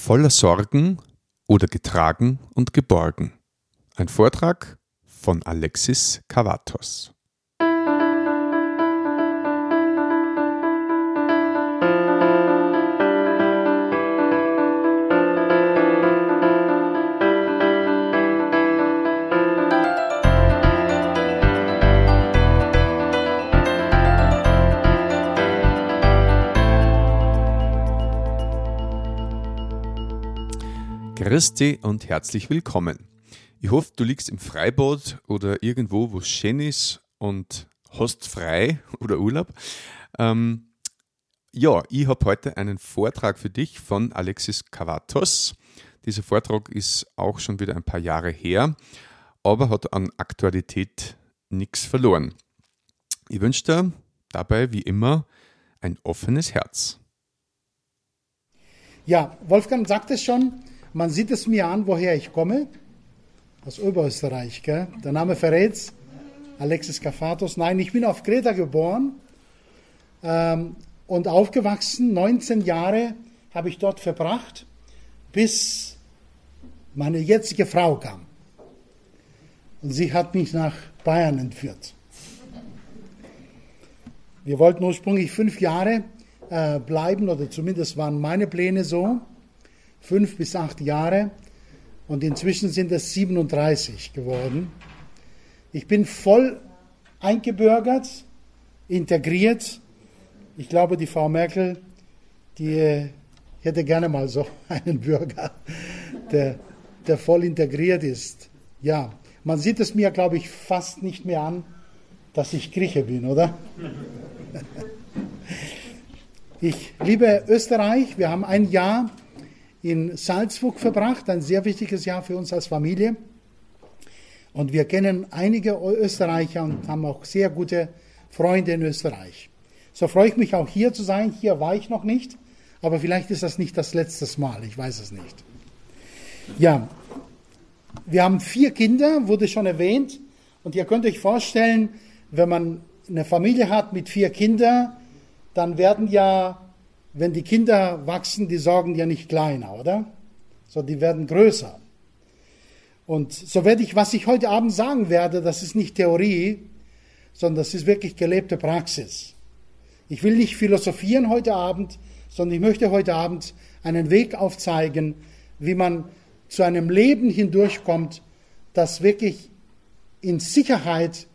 Voller Sorgen oder getragen und geborgen. Ein Vortrag von Alexis Kavatos. Christi und herzlich willkommen. Ich hoffe, du liegst im Freibad oder irgendwo, wo es schön ist und hast frei oder Urlaub. Ähm, ja, ich habe heute einen Vortrag für dich von Alexis Cavatos. Dieser Vortrag ist auch schon wieder ein paar Jahre her, aber hat an Aktualität nichts verloren. Ich wünsche dir dabei wie immer ein offenes Herz. Ja, Wolfgang sagt es schon, man sieht es mir an, woher ich komme. Aus Oberösterreich, gell? Der Name verrät's. Alexis Kafatos. Nein, ich bin auf Kreta geboren ähm, und aufgewachsen. 19 Jahre habe ich dort verbracht, bis meine jetzige Frau kam. Und sie hat mich nach Bayern entführt. Wir wollten ursprünglich fünf Jahre äh, bleiben, oder zumindest waren meine Pläne so fünf bis acht Jahre und inzwischen sind es 37 geworden. Ich bin voll eingebürgert, integriert. Ich glaube, die Frau Merkel, die hätte gerne mal so einen Bürger, der, der voll integriert ist. Ja, man sieht es mir, glaube ich, fast nicht mehr an, dass ich Grieche bin, oder? Ich liebe Österreich. Wir haben ein Jahr in Salzburg verbracht, ein sehr wichtiges Jahr für uns als Familie. Und wir kennen einige Österreicher und haben auch sehr gute Freunde in Österreich. So freue ich mich auch hier zu sein. Hier war ich noch nicht, aber vielleicht ist das nicht das letzte Mal, ich weiß es nicht. Ja, wir haben vier Kinder, wurde schon erwähnt. Und ihr könnt euch vorstellen, wenn man eine Familie hat mit vier Kindern, dann werden ja wenn die Kinder wachsen, die sorgen ja nicht kleiner, oder? So, die werden größer. Und so werde ich, was ich heute Abend sagen werde, das ist nicht Theorie, sondern das ist wirklich gelebte Praxis. Ich will nicht philosophieren heute Abend, sondern ich möchte heute Abend einen Weg aufzeigen, wie man zu einem Leben hindurchkommt, das wirklich in Sicherheit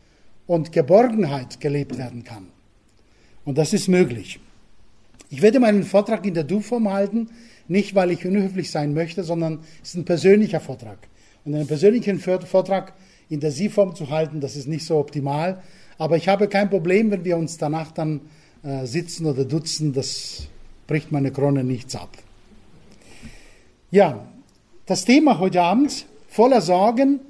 und Geborgenheit gelebt werden kann. Und das ist möglich. Ich werde meinen Vortrag in der Du-Form halten, nicht weil ich unhöflich sein möchte, sondern es ist ein persönlicher Vortrag. Und einen persönlichen Vortrag in der Sie-Form zu halten, das ist nicht so optimal. Aber ich habe kein Problem, wenn wir uns danach dann äh, sitzen oder dutzen, das bricht meine Krone nichts ab. Ja, das Thema heute Abend, voller Sorgen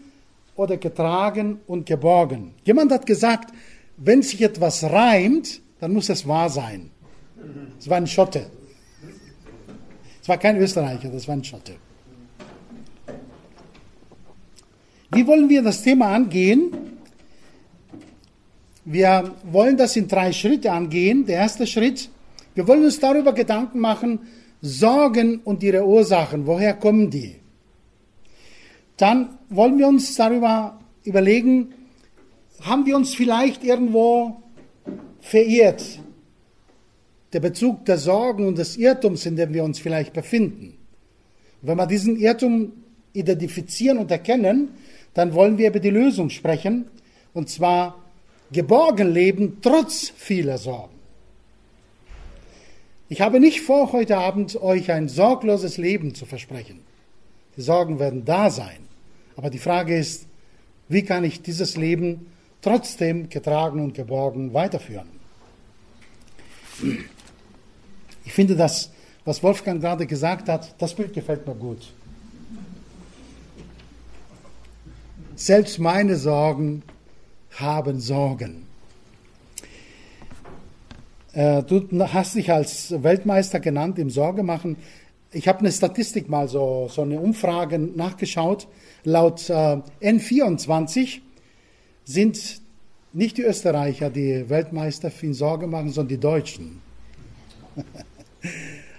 oder getragen und geborgen. Jemand hat gesagt, wenn sich etwas reimt, dann muss es wahr sein. Es war ein Schotte. Es war kein Österreicher, das war ein Schotte. Wie wollen wir das Thema angehen? Wir wollen das in drei Schritte angehen. Der erste Schritt, wir wollen uns darüber Gedanken machen, Sorgen und ihre Ursachen, woher kommen die? Dann wollen wir uns darüber überlegen, haben wir uns vielleicht irgendwo verirrt? Der Bezug der Sorgen und des Irrtums, in dem wir uns vielleicht befinden. Und wenn wir diesen Irrtum identifizieren und erkennen, dann wollen wir über die Lösung sprechen, und zwar geborgen leben trotz vieler Sorgen. Ich habe nicht vor, heute Abend euch ein sorgloses Leben zu versprechen. Die Sorgen werden da sein. Aber die Frage ist, wie kann ich dieses Leben trotzdem getragen und geborgen weiterführen? Ich finde das, was Wolfgang gerade gesagt hat, das Bild gefällt mir gut. Selbst meine Sorgen haben Sorgen. Äh, du hast dich als Weltmeister genannt im Sorgemachen. Ich habe eine Statistik mal so, so eine Umfrage nachgeschaut. Laut äh, N24 sind nicht die Österreicher die Weltmeister in Sorge machen, sondern die Deutschen.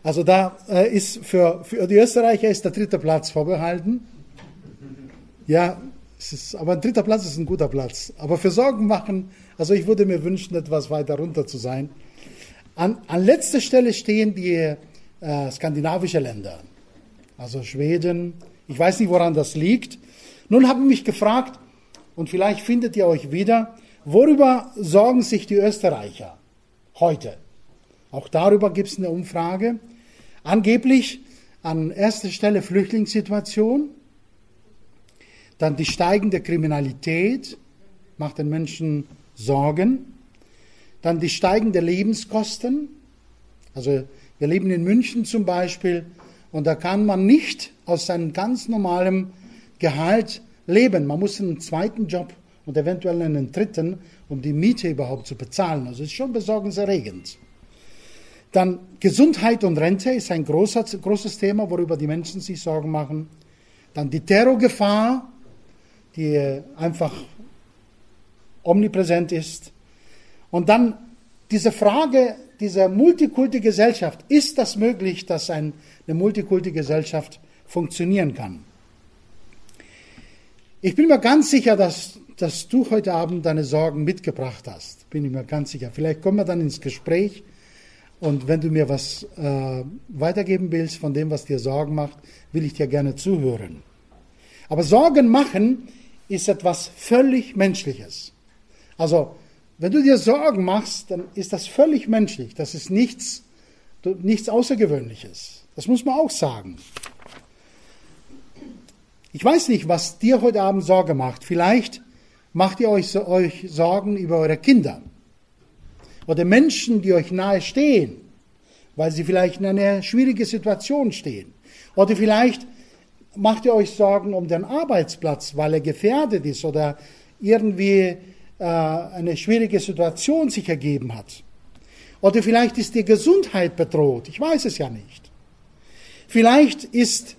Also da äh, ist für, für die Österreicher ist der dritte Platz vorbehalten. Ja, ist, aber ein dritter Platz ist ein guter Platz. Aber für Sorgen machen, also ich würde mir wünschen, etwas weiter runter zu sein. An, an letzter Stelle stehen die äh, skandinavische Länder, also Schweden. Ich weiß nicht, woran das liegt. Nun haben mich gefragt, und vielleicht findet ihr euch wieder, worüber sorgen sich die Österreicher heute? Auch darüber gibt es eine Umfrage. Angeblich an erster Stelle Flüchtlingssituation, dann die steigende Kriminalität macht den Menschen Sorgen, dann die steigende Lebenskosten. Also wir leben in München zum Beispiel und da kann man nicht aus seinem ganz normalen Gehalt leben. Man muss einen zweiten Job und eventuell einen dritten, um die Miete überhaupt zu bezahlen. Also es ist schon besorgniserregend. Dann Gesundheit und Rente ist ein großer, großes Thema, worüber die Menschen sich Sorgen machen. Dann die Terrorgefahr, die einfach omnipräsent ist. Und dann diese Frage dieser Multikulti-Gesellschaft. Ist das möglich, dass ein, eine Multikulti-Gesellschaft funktionieren kann? Ich bin mir ganz sicher, dass, dass du heute Abend deine Sorgen mitgebracht hast. Bin ich mir ganz sicher. Vielleicht kommen wir dann ins Gespräch und wenn du mir was äh, weitergeben willst von dem, was dir Sorgen macht, will ich dir gerne zuhören. Aber Sorgen machen ist etwas völlig Menschliches. Also, wenn du dir Sorgen machst, dann ist das völlig menschlich. Das ist nichts, nichts Außergewöhnliches. Das muss man auch sagen. Ich weiß nicht, was dir heute Abend Sorge macht. Vielleicht macht ihr euch, euch Sorgen über eure Kinder oder Menschen, die euch nahe stehen, weil sie vielleicht in einer schwierigen Situation stehen. Oder vielleicht macht ihr euch Sorgen um den Arbeitsplatz, weil er gefährdet ist oder irgendwie äh, eine schwierige Situation sich ergeben hat. Oder vielleicht ist die Gesundheit bedroht. Ich weiß es ja nicht. Vielleicht ist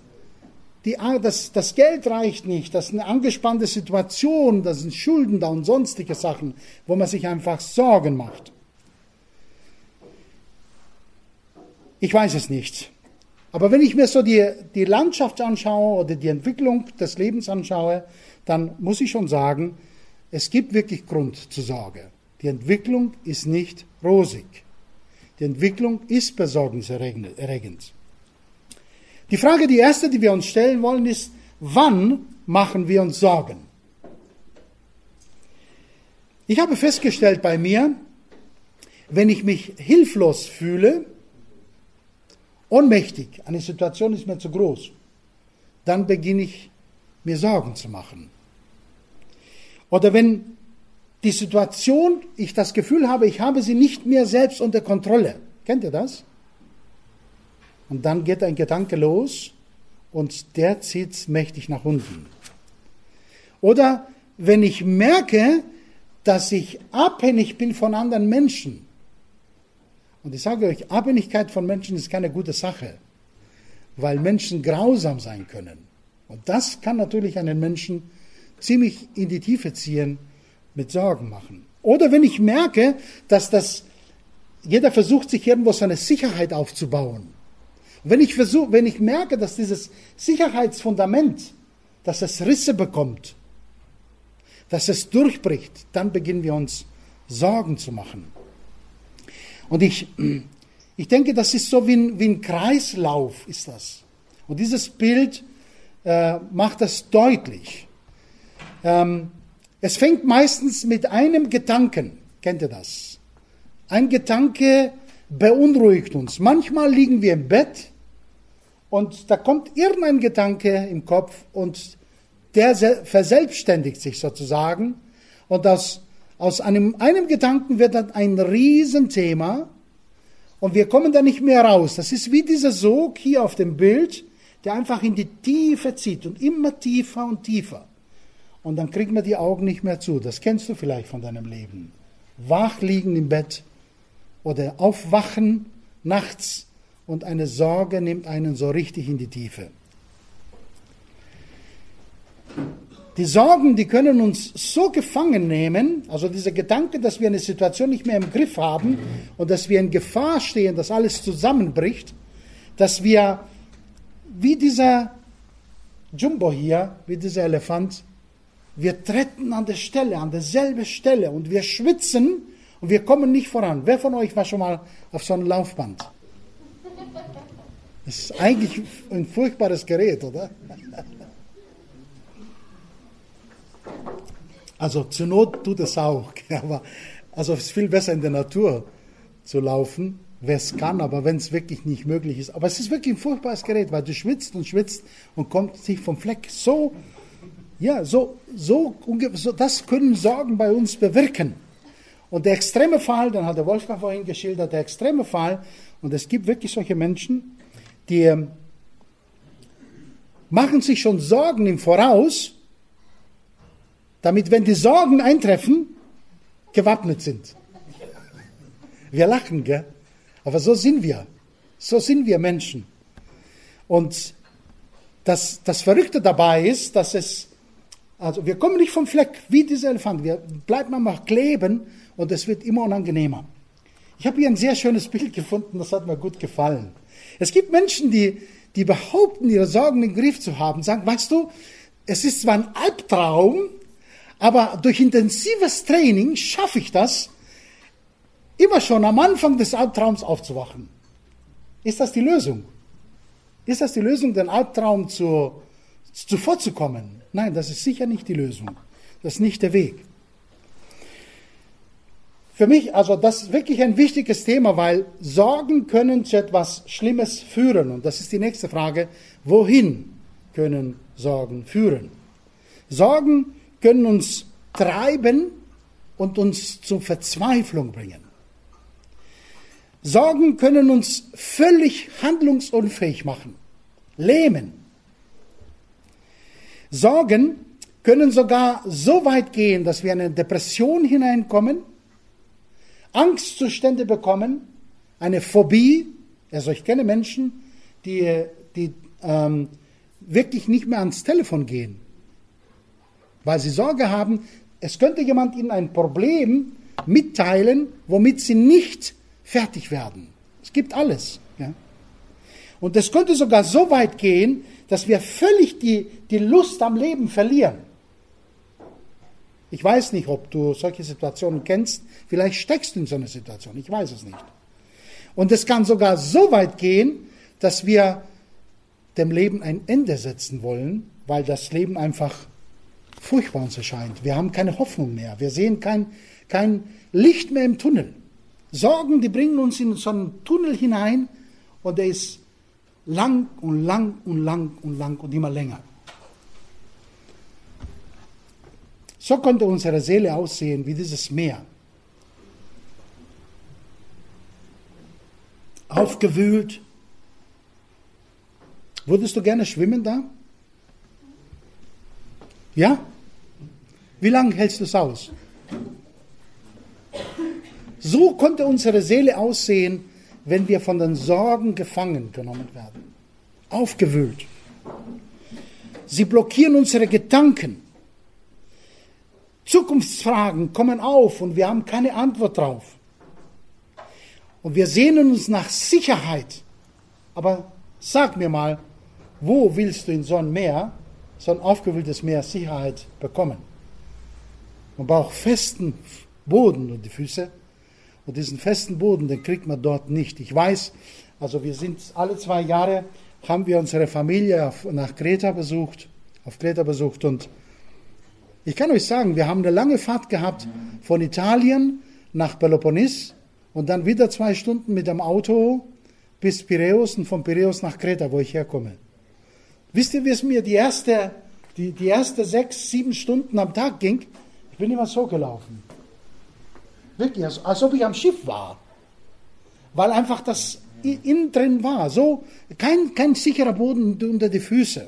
die, das, das Geld reicht nicht, das ist eine angespannte Situation, das sind Schulden da und sonstige Sachen, wo man sich einfach Sorgen macht. Ich weiß es nicht. Aber wenn ich mir so die, die Landschaft anschaue oder die Entwicklung des Lebens anschaue, dann muss ich schon sagen, es gibt wirklich Grund zur Sorge. Die Entwicklung ist nicht rosig. Die Entwicklung ist besorgniserregend. Die Frage, die erste, die wir uns stellen wollen, ist, wann machen wir uns Sorgen? Ich habe festgestellt bei mir, wenn ich mich hilflos fühle, ohnmächtig, eine Situation ist mir zu groß, dann beginne ich mir Sorgen zu machen. Oder wenn die Situation, ich das Gefühl habe, ich habe sie nicht mehr selbst unter Kontrolle. Kennt ihr das? Und dann geht ein Gedanke los und der zieht mächtig nach unten. Oder wenn ich merke, dass ich abhängig bin von anderen Menschen, und ich sage euch, Abhängigkeit von Menschen ist keine gute Sache, weil Menschen grausam sein können. Und das kann natürlich einen Menschen ziemlich in die Tiefe ziehen, mit Sorgen machen. Oder wenn ich merke, dass das, jeder versucht sich irgendwo seine Sicherheit aufzubauen. Wenn ich versuche, wenn ich merke, dass dieses Sicherheitsfundament, dass es Risse bekommt, dass es durchbricht, dann beginnen wir uns Sorgen zu machen. Und ich, ich denke, das ist so wie ein, wie ein Kreislauf, ist das. Und dieses Bild äh, macht das deutlich. Ähm, es fängt meistens mit einem Gedanken. Kennt ihr das? Ein Gedanke beunruhigt uns. Manchmal liegen wir im Bett und da kommt irgendein Gedanke im Kopf und der verselbstständigt sich sozusagen und das aus einem, einem Gedanken wird dann ein Riesenthema und wir kommen da nicht mehr raus. Das ist wie dieser Sog hier auf dem Bild, der einfach in die Tiefe zieht und immer tiefer und tiefer. Und dann kriegt man die Augen nicht mehr zu. Das kennst du vielleicht von deinem Leben. Wach liegen im Bett oder aufwachen nachts und eine Sorge nimmt einen so richtig in die Tiefe. Die Sorgen, die können uns so gefangen nehmen, also dieser Gedanke, dass wir eine Situation nicht mehr im Griff haben und dass wir in Gefahr stehen, dass alles zusammenbricht, dass wir wie dieser Jumbo hier, wie dieser Elefant, wir treten an der Stelle, an derselbe Stelle und wir schwitzen und wir kommen nicht voran. Wer von euch war schon mal auf so einem Laufband? Das ist eigentlich ein furchtbares Gerät, oder? Also zur Not tut es auch, aber also es ist viel besser in der Natur zu laufen, wer es kann, aber wenn es wirklich nicht möglich ist. Aber es ist wirklich ein furchtbares Gerät, weil du schwitzt und schwitzt und kommt nicht vom Fleck. So, ja, so, so, so, das können Sorgen bei uns bewirken. Und der extreme Fall, dann hat der Wolfgang vorhin geschildert, der extreme Fall, und es gibt wirklich solche Menschen, die ähm, machen sich schon Sorgen im Voraus, damit, wenn die Sorgen eintreffen, gewappnet sind. Wir lachen, gell? Aber so sind wir. So sind wir Menschen. Und das, das Verrückte dabei ist, dass es, also wir kommen nicht vom Fleck wie dieser Elefant. Wir bleiben einfach kleben und es wird immer unangenehmer. Ich habe hier ein sehr schönes Bild gefunden, das hat mir gut gefallen. Es gibt Menschen, die, die behaupten, ihre Sorgen im Griff zu haben, sagen, weißt du, es ist zwar ein Albtraum, aber durch intensives Training schaffe ich das, immer schon am Anfang des Albtraums aufzuwachen. Ist das die Lösung? Ist das die Lösung, den Albtraum zu, zuvorzukommen? Nein, das ist sicher nicht die Lösung. Das ist nicht der Weg für mich, also das ist wirklich ein wichtiges Thema, weil Sorgen können zu etwas Schlimmes führen. Und das ist die nächste Frage. Wohin können Sorgen führen? Sorgen können uns treiben und uns zur Verzweiflung bringen. Sorgen können uns völlig handlungsunfähig machen, lähmen. Sorgen können sogar so weit gehen, dass wir in eine Depression hineinkommen Angstzustände bekommen, eine Phobie. Also ich kenne Menschen, die, die ähm, wirklich nicht mehr ans Telefon gehen, weil sie Sorge haben, es könnte jemand ihnen ein Problem mitteilen, womit sie nicht fertig werden. Es gibt alles. Ja? Und es könnte sogar so weit gehen, dass wir völlig die, die Lust am Leben verlieren. Ich weiß nicht, ob du solche Situationen kennst. Vielleicht steckst du in so einer Situation. Ich weiß es nicht. Und es kann sogar so weit gehen, dass wir dem Leben ein Ende setzen wollen, weil das Leben einfach furchtbar uns erscheint. Wir haben keine Hoffnung mehr. Wir sehen kein, kein Licht mehr im Tunnel. Sorgen, die bringen uns in so einen Tunnel hinein und der ist lang und lang und lang und lang und immer länger. So könnte unsere Seele aussehen wie dieses Meer. Aufgewühlt. Würdest du gerne schwimmen da? Ja? Wie lange hältst du es aus? So könnte unsere Seele aussehen, wenn wir von den Sorgen gefangen genommen werden. Aufgewühlt. Sie blockieren unsere Gedanken. Zukunftsfragen kommen auf und wir haben keine Antwort drauf. Und wir sehnen uns nach Sicherheit. Aber sag mir mal, wo willst du in so ein Meer, so ein aufgewühltes Meer, Sicherheit bekommen? Man braucht festen Boden und die Füße. Und diesen festen Boden, den kriegt man dort nicht. Ich weiß, also wir sind alle zwei Jahre, haben wir unsere Familie nach Kreta besucht, auf Kreta besucht und ich kann euch sagen, wir haben eine lange Fahrt gehabt von Italien nach Peloponnes und dann wieder zwei Stunden mit dem Auto bis Piräus und von Piräus nach Kreta, wo ich herkomme. Wisst ihr, wie es mir die erste, die, die erste sechs, sieben Stunden am Tag ging? Ich bin immer so gelaufen. Wirklich, als, als ob ich am Schiff war. Weil einfach das innen drin war. So, kein, kein sicherer Boden unter die Füße.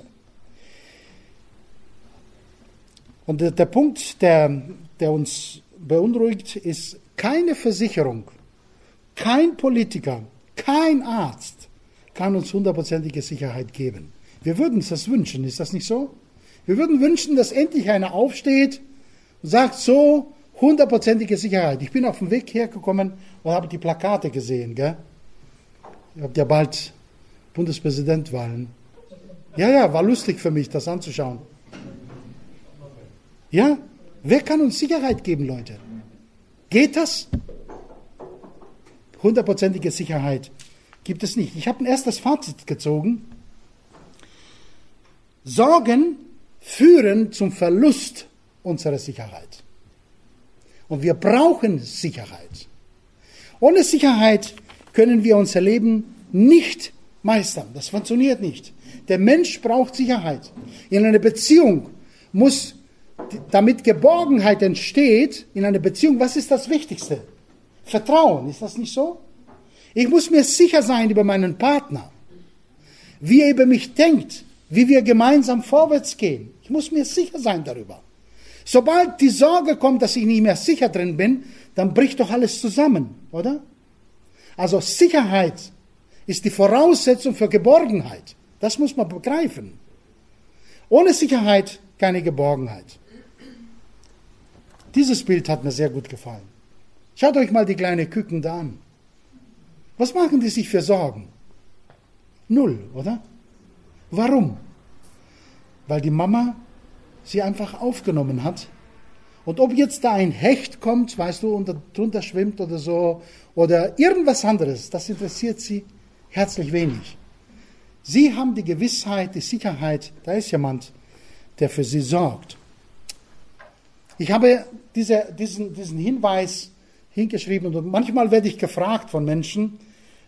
Und der, der Punkt, der, der uns beunruhigt, ist keine Versicherung, kein Politiker, kein Arzt kann uns hundertprozentige Sicherheit geben. Wir würden uns das wünschen, ist das nicht so? Wir würden wünschen, dass endlich einer aufsteht sagt so, hundertprozentige Sicherheit. Ich bin auf dem Weg hergekommen und habe die Plakate gesehen. Gell? Ihr habt ja bald Bundespräsidentwahlen. Ja, ja, war lustig für mich, das anzuschauen. Ja, wer kann uns Sicherheit geben, Leute? Geht das? Hundertprozentige Sicherheit gibt es nicht. Ich habe ein erstes Fazit gezogen. Sorgen führen zum Verlust unserer Sicherheit. Und wir brauchen Sicherheit. Ohne Sicherheit können wir unser Leben nicht meistern. Das funktioniert nicht. Der Mensch braucht Sicherheit. In einer Beziehung muss, damit Geborgenheit entsteht, in einer Beziehung, was ist das Wichtigste? Vertrauen, ist das nicht so? Ich muss mir sicher sein über meinen Partner, wie er über mich denkt, wie wir gemeinsam vorwärts gehen. Ich muss mir sicher sein darüber. Sobald die Sorge kommt, dass ich nicht mehr sicher drin bin, dann bricht doch alles zusammen, oder? Also Sicherheit ist die Voraussetzung für Geborgenheit. Das muss man begreifen. Ohne Sicherheit keine Geborgenheit. Dieses Bild hat mir sehr gut gefallen. Schaut euch mal die kleine Küken da an. Was machen die sich für Sorgen? Null, oder? Warum? Weil die Mama sie einfach aufgenommen hat. Und ob jetzt da ein Hecht kommt, weißt du, und drunter schwimmt oder so, oder irgendwas anderes, das interessiert sie herzlich wenig. Sie haben die Gewissheit, die Sicherheit, da ist jemand, der für sie sorgt. Ich habe diese, diesen, diesen Hinweis hingeschrieben und manchmal werde ich gefragt von Menschen,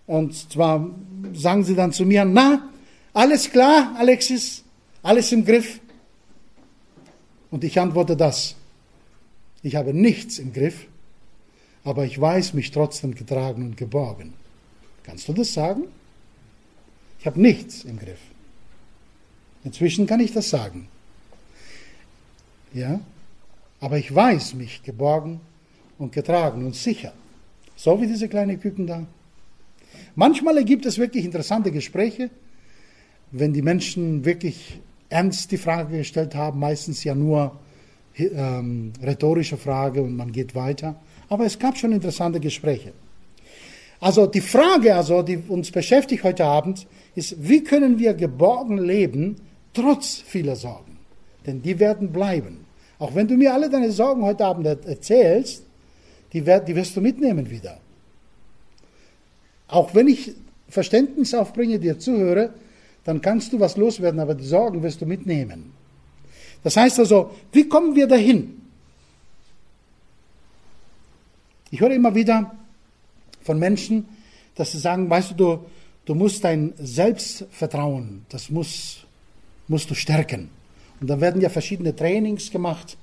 und zwar sagen sie dann zu mir, na, alles klar, Alexis, alles im Griff. Und ich antworte das. Ich habe nichts im Griff, aber ich weiß mich trotzdem getragen und geborgen. Kannst du das sagen? Ich habe nichts im Griff. Inzwischen kann ich das sagen. Ja? Aber ich weiß mich geborgen und getragen und sicher. So wie diese kleinen Küken da. Manchmal ergibt es wirklich interessante Gespräche, wenn die Menschen wirklich ernst die Frage gestellt haben, meistens ja nur ähm, rhetorische Frage und man geht weiter. Aber es gab schon interessante Gespräche. Also die Frage, also, die uns beschäftigt heute Abend, ist, wie können wir geborgen leben, trotz vieler Sorgen? Denn die werden bleiben. Auch wenn du mir alle deine Sorgen heute Abend erzählst, die, die wirst du mitnehmen wieder. Auch wenn ich Verständnis aufbringe, dir zuhöre, dann kannst du was loswerden, aber die Sorgen wirst du mitnehmen. Das heißt also, wie kommen wir dahin? Ich höre immer wieder von Menschen, dass sie sagen, weißt du, du, du musst dein Selbstvertrauen, das muss, musst du stärken. Und da werden ja verschiedene Trainings gemacht,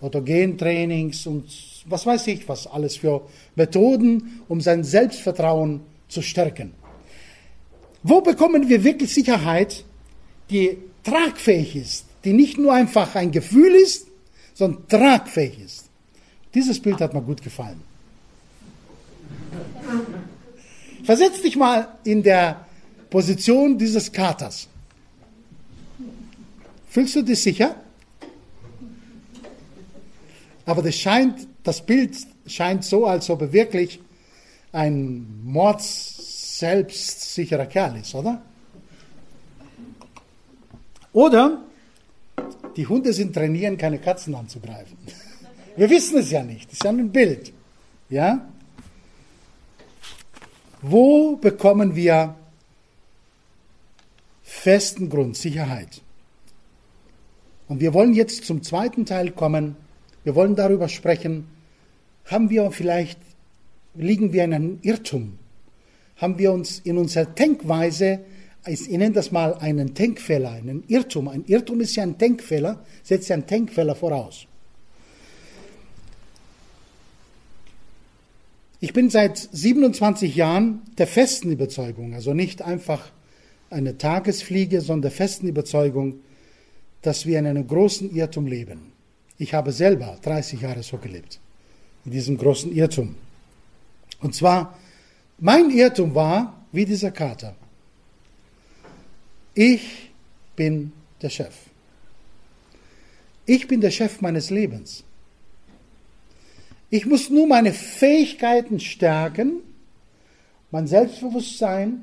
Autogentrainings und was weiß ich, was alles für Methoden, um sein Selbstvertrauen zu stärken. Wo bekommen wir wirklich Sicherheit, die tragfähig ist, die nicht nur einfach ein Gefühl ist, sondern tragfähig ist? Dieses Bild hat mir gut gefallen. Versetz dich mal in der Position dieses Katers. Fühlst du dich sicher? Aber das scheint, das Bild scheint so, als ob er wirklich ein Mords selbstsicherer Kerl ist, oder? Oder die Hunde sind trainieren, keine Katzen anzugreifen. Wir wissen es ja nicht, das ist ja ein Bild. Ja? Wo bekommen wir festen Grund, Sicherheit? Und wir wollen jetzt zum zweiten Teil kommen. Wir wollen darüber sprechen, haben wir vielleicht, liegen wir in einem Irrtum? Haben wir uns in unserer Denkweise, ich nenne das mal einen Denkfehler, einen Irrtum. Ein Irrtum ist ja ein Denkfehler, setzt ja einen Denkfehler voraus. Ich bin seit 27 Jahren der festen Überzeugung, also nicht einfach eine Tagesfliege, sondern der festen Überzeugung, dass wir in einem großen Irrtum leben. Ich habe selber 30 Jahre so gelebt, in diesem großen Irrtum. Und zwar mein Irrtum war, wie dieser Kater, ich bin der Chef. Ich bin der Chef meines Lebens. Ich muss nur meine Fähigkeiten stärken, mein Selbstbewusstsein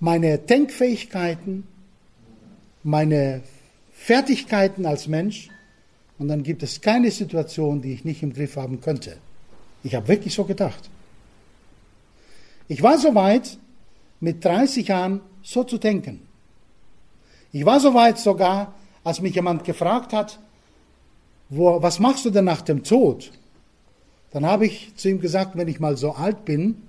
meine Denkfähigkeiten, meine Fertigkeiten als Mensch und dann gibt es keine Situation, die ich nicht im Griff haben könnte. Ich habe wirklich so gedacht. Ich war so weit, mit 30 Jahren so zu denken. Ich war so weit sogar, als mich jemand gefragt hat, wo, was machst du denn nach dem Tod? Dann habe ich zu ihm gesagt, wenn ich mal so alt bin,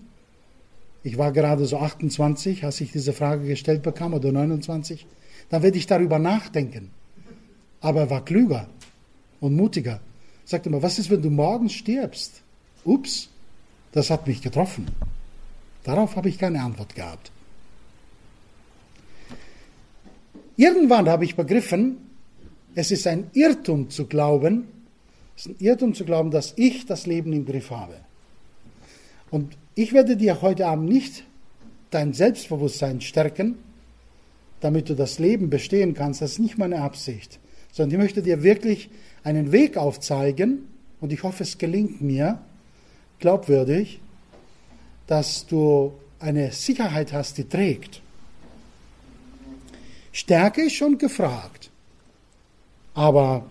ich war gerade so 28, als ich diese Frage gestellt bekam, oder 29, dann werde ich darüber nachdenken. Aber er war klüger und mutiger. Sagte mir, was ist, wenn du morgens stirbst? Ups, das hat mich getroffen. Darauf habe ich keine Antwort gehabt. Irgendwann habe ich begriffen, es ist ein Irrtum zu glauben, es ist ein Irrtum zu glauben, dass ich das Leben im Griff habe. Und ich werde dir heute Abend nicht dein Selbstbewusstsein stärken, damit du das Leben bestehen kannst. Das ist nicht meine Absicht, sondern ich möchte dir wirklich einen Weg aufzeigen und ich hoffe, es gelingt mir glaubwürdig, dass du eine Sicherheit hast, die trägt. Stärke ist schon gefragt, aber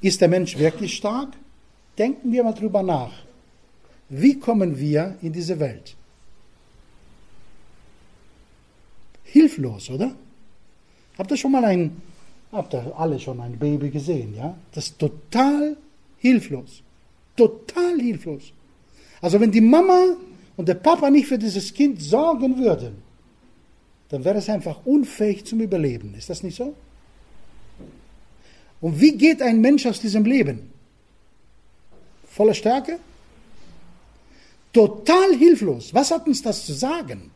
ist der Mensch wirklich stark? Denken wir mal drüber nach. Wie kommen wir in diese Welt? Hilflos, oder? Habt ihr schon mal ein, habt ihr alle schon ein Baby gesehen, ja? Das ist total hilflos. Total hilflos. Also wenn die Mama und der Papa nicht für dieses Kind sorgen würden, dann wäre es einfach unfähig zum Überleben. Ist das nicht so? Und wie geht ein Mensch aus diesem Leben? Voller Stärke? Total hilflos. Was hat uns das zu sagen?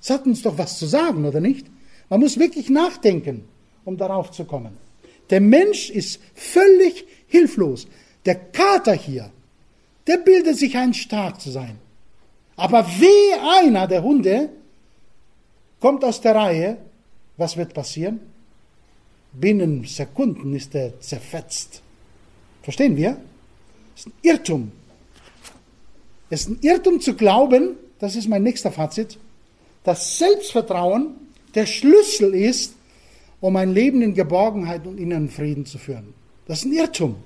Es hat uns doch was zu sagen, oder nicht? Man muss wirklich nachdenken, um darauf zu kommen. Der Mensch ist völlig hilflos. Der Kater hier, der bildet sich ein, stark zu sein. Aber wie einer der Hunde kommt aus der Reihe, was wird passieren? Binnen Sekunden ist er zerfetzt. Verstehen wir? Das ist ein Irrtum. Es ist ein Irrtum zu glauben, das ist mein nächster Fazit, dass Selbstvertrauen der Schlüssel ist, um ein Leben in Geborgenheit und inneren Frieden zu führen. Das ist ein Irrtum.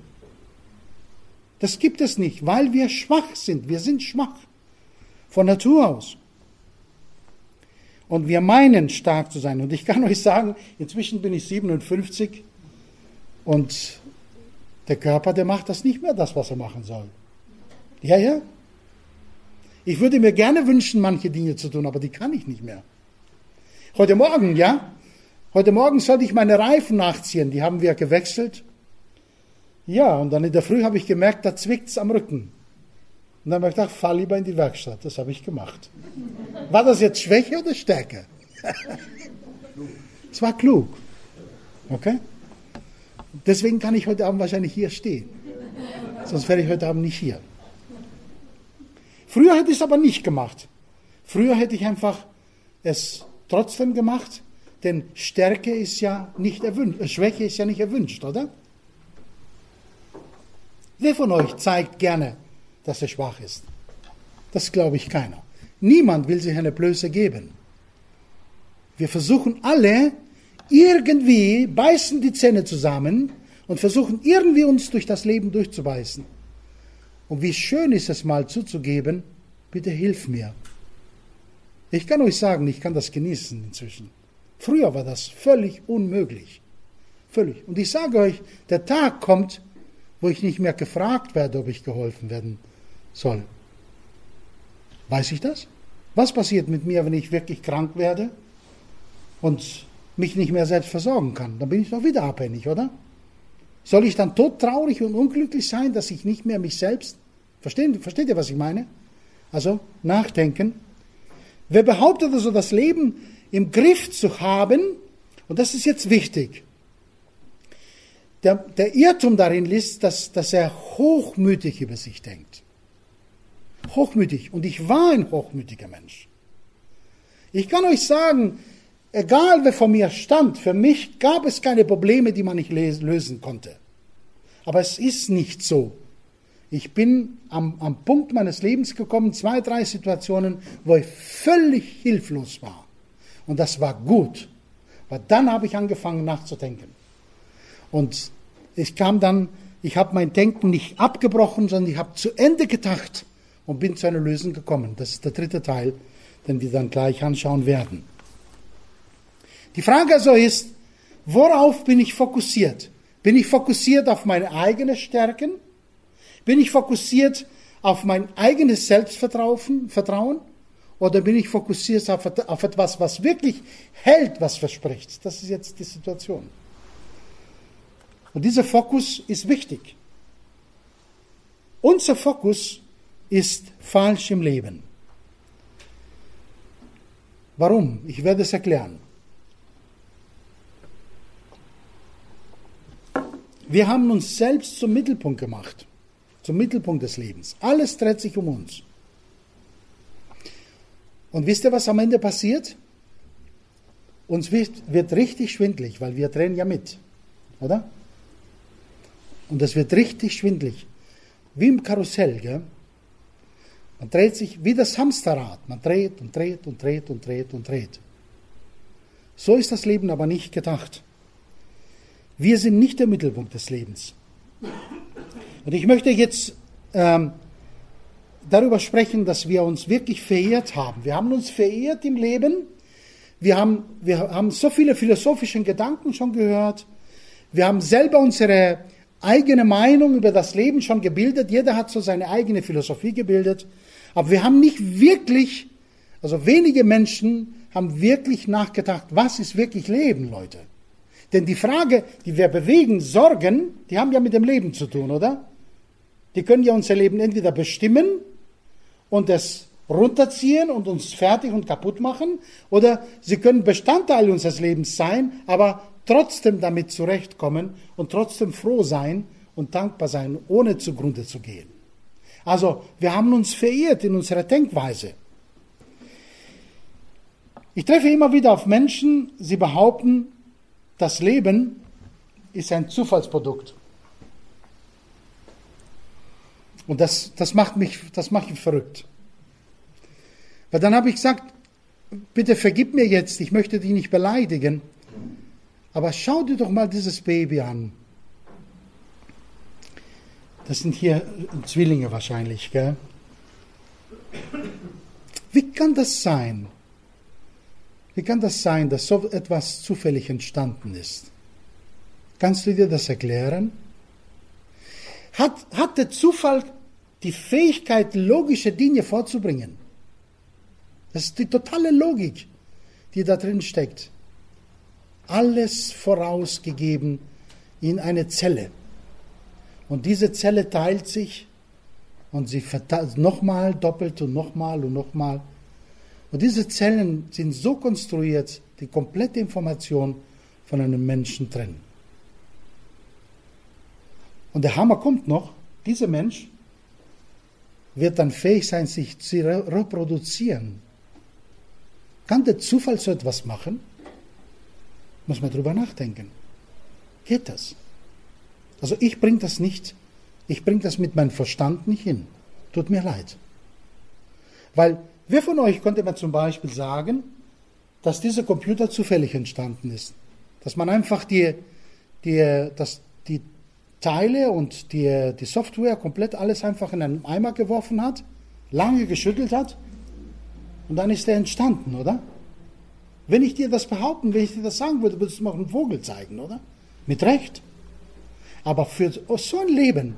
Das gibt es nicht, weil wir schwach sind. Wir sind schwach von Natur aus. Und wir meinen stark zu sein. Und ich kann euch sagen, inzwischen bin ich 57 und der Körper, der macht das nicht mehr, das, was er machen soll. Ja, ja. Ich würde mir gerne wünschen, manche Dinge zu tun, aber die kann ich nicht mehr. Heute Morgen, ja? Heute Morgen sollte ich meine Reifen nachziehen, die haben wir gewechselt. Ja, und dann in der Früh habe ich gemerkt, da zwickt es am Rücken. Und dann habe ich gedacht, fahr lieber in die Werkstatt. Das habe ich gemacht. War das jetzt Schwäche oder Stärke? Es war klug. Okay? Deswegen kann ich heute Abend wahrscheinlich hier stehen. Sonst wäre ich heute Abend nicht hier. Früher hätte ich es aber nicht gemacht. Früher hätte ich einfach es trotzdem gemacht, denn Stärke ist ja nicht erwünscht, Schwäche ist ja nicht erwünscht, oder? Wer von euch zeigt gerne, dass er schwach ist? Das glaube ich keiner. Niemand will sich eine Blöße geben. Wir versuchen alle irgendwie, beißen die Zähne zusammen und versuchen irgendwie uns durch das Leben durchzubeißen. Und wie schön ist es mal zuzugeben, bitte hilf mir. Ich kann euch sagen, ich kann das genießen inzwischen. Früher war das völlig unmöglich. Völlig. Und ich sage euch, der Tag kommt, wo ich nicht mehr gefragt werde, ob ich geholfen werden soll. Weiß ich das? Was passiert mit mir, wenn ich wirklich krank werde und mich nicht mehr selbst versorgen kann? Dann bin ich doch wieder abhängig, oder? Soll ich dann todtraurig und unglücklich sein, dass ich nicht mehr mich selbst. Verstehen, versteht ihr, was ich meine? Also nachdenken. Wer behauptet also, das Leben im Griff zu haben, und das ist jetzt wichtig, der, der Irrtum darin liegt, dass, dass er hochmütig über sich denkt. Hochmütig. Und ich war ein hochmütiger Mensch. Ich kann euch sagen, egal wer vor mir stand, für mich gab es keine Probleme, die man nicht lösen konnte. Aber es ist nicht so. Ich bin am, am Punkt meines Lebens gekommen, zwei, drei Situationen, wo ich völlig hilflos war. Und das war gut, weil dann habe ich angefangen nachzudenken. Und ich kam dann, ich habe mein Denken nicht abgebrochen, sondern ich habe zu Ende gedacht und bin zu einer Lösung gekommen. Das ist der dritte Teil, den wir dann gleich anschauen werden. Die Frage also ist, worauf bin ich fokussiert? Bin ich fokussiert auf meine eigenen Stärken? Bin ich fokussiert auf mein eigenes Selbstvertrauen Vertrauen? oder bin ich fokussiert auf etwas, was wirklich hält, was verspricht? Das ist jetzt die Situation. Und dieser Fokus ist wichtig. Unser Fokus ist falsch im Leben. Warum? Ich werde es erklären. Wir haben uns selbst zum Mittelpunkt gemacht, zum Mittelpunkt des Lebens. Alles dreht sich um uns. Und wisst ihr, was am Ende passiert? Uns wird, wird richtig schwindlig, weil wir drehen ja mit, oder? Und es wird richtig schwindlig, wie im Karussell, gell? Man dreht sich wie das Hamsterrad. Man dreht und dreht und dreht und dreht und dreht. So ist das Leben aber nicht gedacht. Wir sind nicht der Mittelpunkt des Lebens. Und ich möchte jetzt ähm, darüber sprechen, dass wir uns wirklich verehrt haben. Wir haben uns verehrt im Leben. Wir haben, wir haben so viele philosophische Gedanken schon gehört. Wir haben selber unsere eigene Meinung über das Leben schon gebildet. Jeder hat so seine eigene Philosophie gebildet. Aber wir haben nicht wirklich, also wenige Menschen haben wirklich nachgedacht, was ist wirklich Leben, Leute? Denn die Frage, die wir bewegen, Sorgen, die haben ja mit dem Leben zu tun, oder? Die können ja unser Leben entweder bestimmen und es runterziehen und uns fertig und kaputt machen, oder sie können Bestandteil unseres Lebens sein, aber trotzdem damit zurechtkommen und trotzdem froh sein und dankbar sein, ohne zugrunde zu gehen. Also wir haben uns verirrt in unserer Denkweise. Ich treffe immer wieder auf Menschen, sie behaupten, das Leben ist ein Zufallsprodukt. Und das, das, macht mich, das macht mich verrückt. Weil dann habe ich gesagt, bitte vergib mir jetzt, ich möchte dich nicht beleidigen, aber schau dir doch mal dieses Baby an. Das sind hier Zwillinge wahrscheinlich, gell? Wie kann das sein? Wie kann das sein, dass so etwas zufällig entstanden ist? Kannst du dir das erklären? Hat, hat der Zufall die Fähigkeit, logische Dinge vorzubringen? Das ist die totale Logik, die da drin steckt. Alles vorausgegeben in eine Zelle. Und diese Zelle teilt sich und sie verteilt nochmal, doppelt und nochmal und nochmal. Und diese Zellen sind so konstruiert, die komplette Information von einem Menschen trennen. Und der Hammer kommt noch, dieser Mensch wird dann fähig sein, sich zu reproduzieren. Kann der Zufall so etwas machen? Muss man drüber nachdenken. Geht das? Also ich bringe das nicht, ich bringe das mit meinem Verstand nicht hin. Tut mir leid. Weil Wer von euch konnte mir zum Beispiel sagen, dass dieser Computer zufällig entstanden ist? Dass man einfach die, die, dass die Teile und die, die Software komplett alles einfach in einen Eimer geworfen hat, lange geschüttelt hat und dann ist er entstanden, oder? Wenn ich dir das behaupten, wenn ich dir das sagen würde, würdest du mir auch einen Vogel zeigen, oder? Mit Recht. Aber für so ein Leben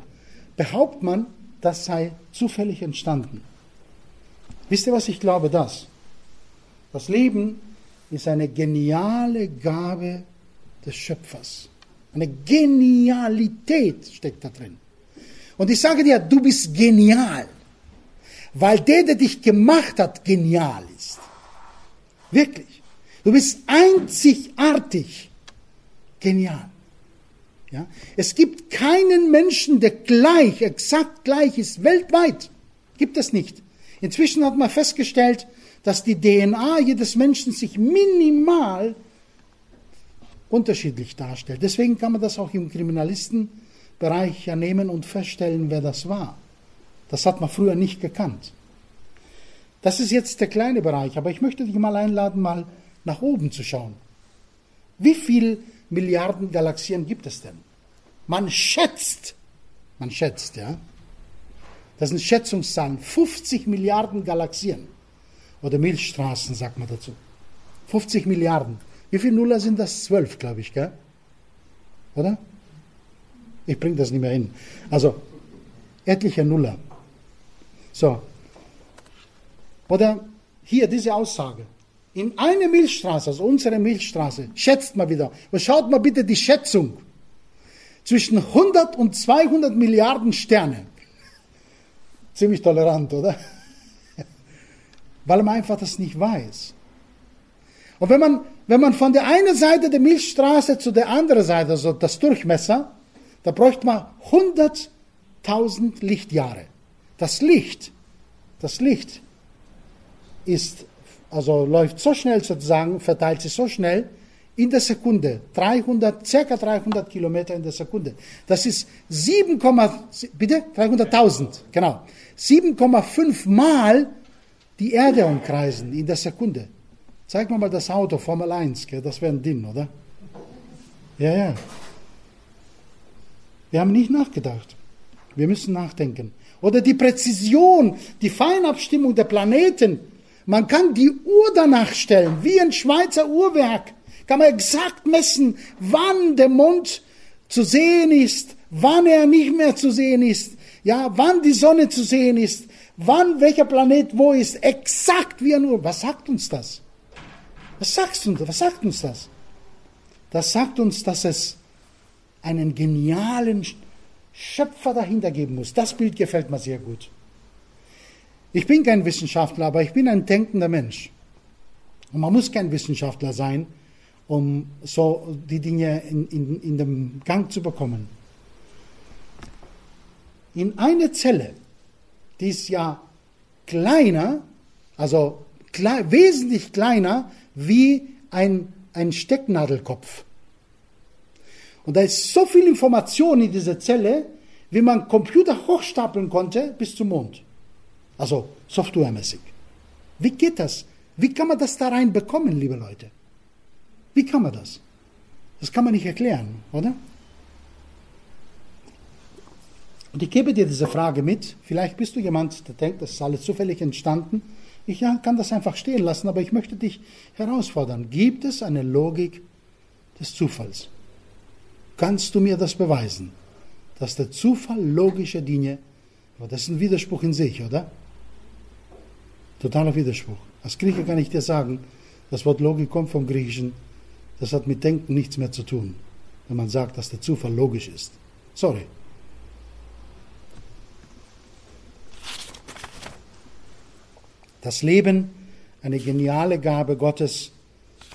behauptet man, das sei zufällig entstanden. Wisst ihr, was ich glaube? Das. Das Leben ist eine geniale Gabe des Schöpfers. Eine Genialität steckt da drin. Und ich sage dir, du bist genial, weil der, der dich gemacht hat, genial ist. Wirklich. Du bist einzigartig genial. Ja? Es gibt keinen Menschen, der gleich, exakt gleich ist, weltweit. Gibt es nicht. Inzwischen hat man festgestellt, dass die DNA jedes Menschen sich minimal unterschiedlich darstellt. Deswegen kann man das auch im Kriminalistenbereich ja nehmen und feststellen, wer das war. Das hat man früher nicht gekannt. Das ist jetzt der kleine Bereich, aber ich möchte dich mal einladen, mal nach oben zu schauen. Wie viele Milliarden Galaxien gibt es denn? Man schätzt, man schätzt, ja. Das sind Schätzungszahlen, 50 Milliarden Galaxien. Oder Milchstraßen, sagt man dazu. 50 Milliarden. Wie viele Nuller sind das? Zwölf, glaube ich, gell? Oder? Ich bringe das nicht mehr hin. Also, etliche Nuller. So. Oder hier diese Aussage. In eine Milchstraße, also unsere Milchstraße, schätzt mal wieder. Und schaut mal bitte die Schätzung. Zwischen 100 und 200 Milliarden Sterne. Ziemlich tolerant, oder? Weil man einfach das nicht weiß. Und wenn man, wenn man von der einen Seite der Milchstraße zu der anderen Seite, also das Durchmesser, da bräuchte man 100.000 Lichtjahre. Das Licht, das Licht ist, also läuft so schnell sozusagen, verteilt sich so schnell, in der Sekunde, 300, circa 300 Kilometer in der Sekunde. Das ist 7, bitte? 300.000, genau. 7,5 Mal die Erde umkreisen in der Sekunde. Zeig mir mal das Auto, Formel 1, gell? das wäre ein Ding, oder? Ja, ja. Wir haben nicht nachgedacht. Wir müssen nachdenken. Oder die Präzision, die Feinabstimmung der Planeten. Man kann die Uhr danach stellen, wie ein Schweizer Uhrwerk. Kann man exakt messen, wann der Mond zu sehen ist, wann er nicht mehr zu sehen ist, ja, wann die Sonne zu sehen ist, wann welcher Planet wo ist, exakt wie ein Uhr. Was sagt uns das? Was sagst du, was sagt uns das? Das sagt uns, dass es einen genialen Schöpfer dahinter geben muss. Das Bild gefällt mir sehr gut. Ich bin kein Wissenschaftler, aber ich bin ein denkender Mensch. Und man muss kein Wissenschaftler sein, um so die Dinge in, in, in den Gang zu bekommen. In eine Zelle, die ist ja kleiner, also kle wesentlich kleiner wie ein, ein Stecknadelkopf. Und da ist so viel Information in dieser Zelle, wie man Computer hochstapeln konnte bis zum Mond. Also softwaremäßig. Wie geht das? Wie kann man das da rein bekommen, liebe Leute? Wie kann man das? Das kann man nicht erklären, oder? Und ich gebe dir diese Frage mit. Vielleicht bist du jemand, der denkt, das ist alles zufällig entstanden. Ich kann das einfach stehen lassen, aber ich möchte dich herausfordern. Gibt es eine Logik des Zufalls? Kannst du mir das beweisen? Dass der Zufall logische Dinge, aber das ist ein Widerspruch in sich, oder? Totaler Widerspruch. Als Grieche kann ich dir sagen, das Wort Logik kommt vom Griechischen, das hat mit Denken nichts mehr zu tun, wenn man sagt, dass der Zufall logisch ist. Sorry. Das Leben, eine geniale Gabe Gottes.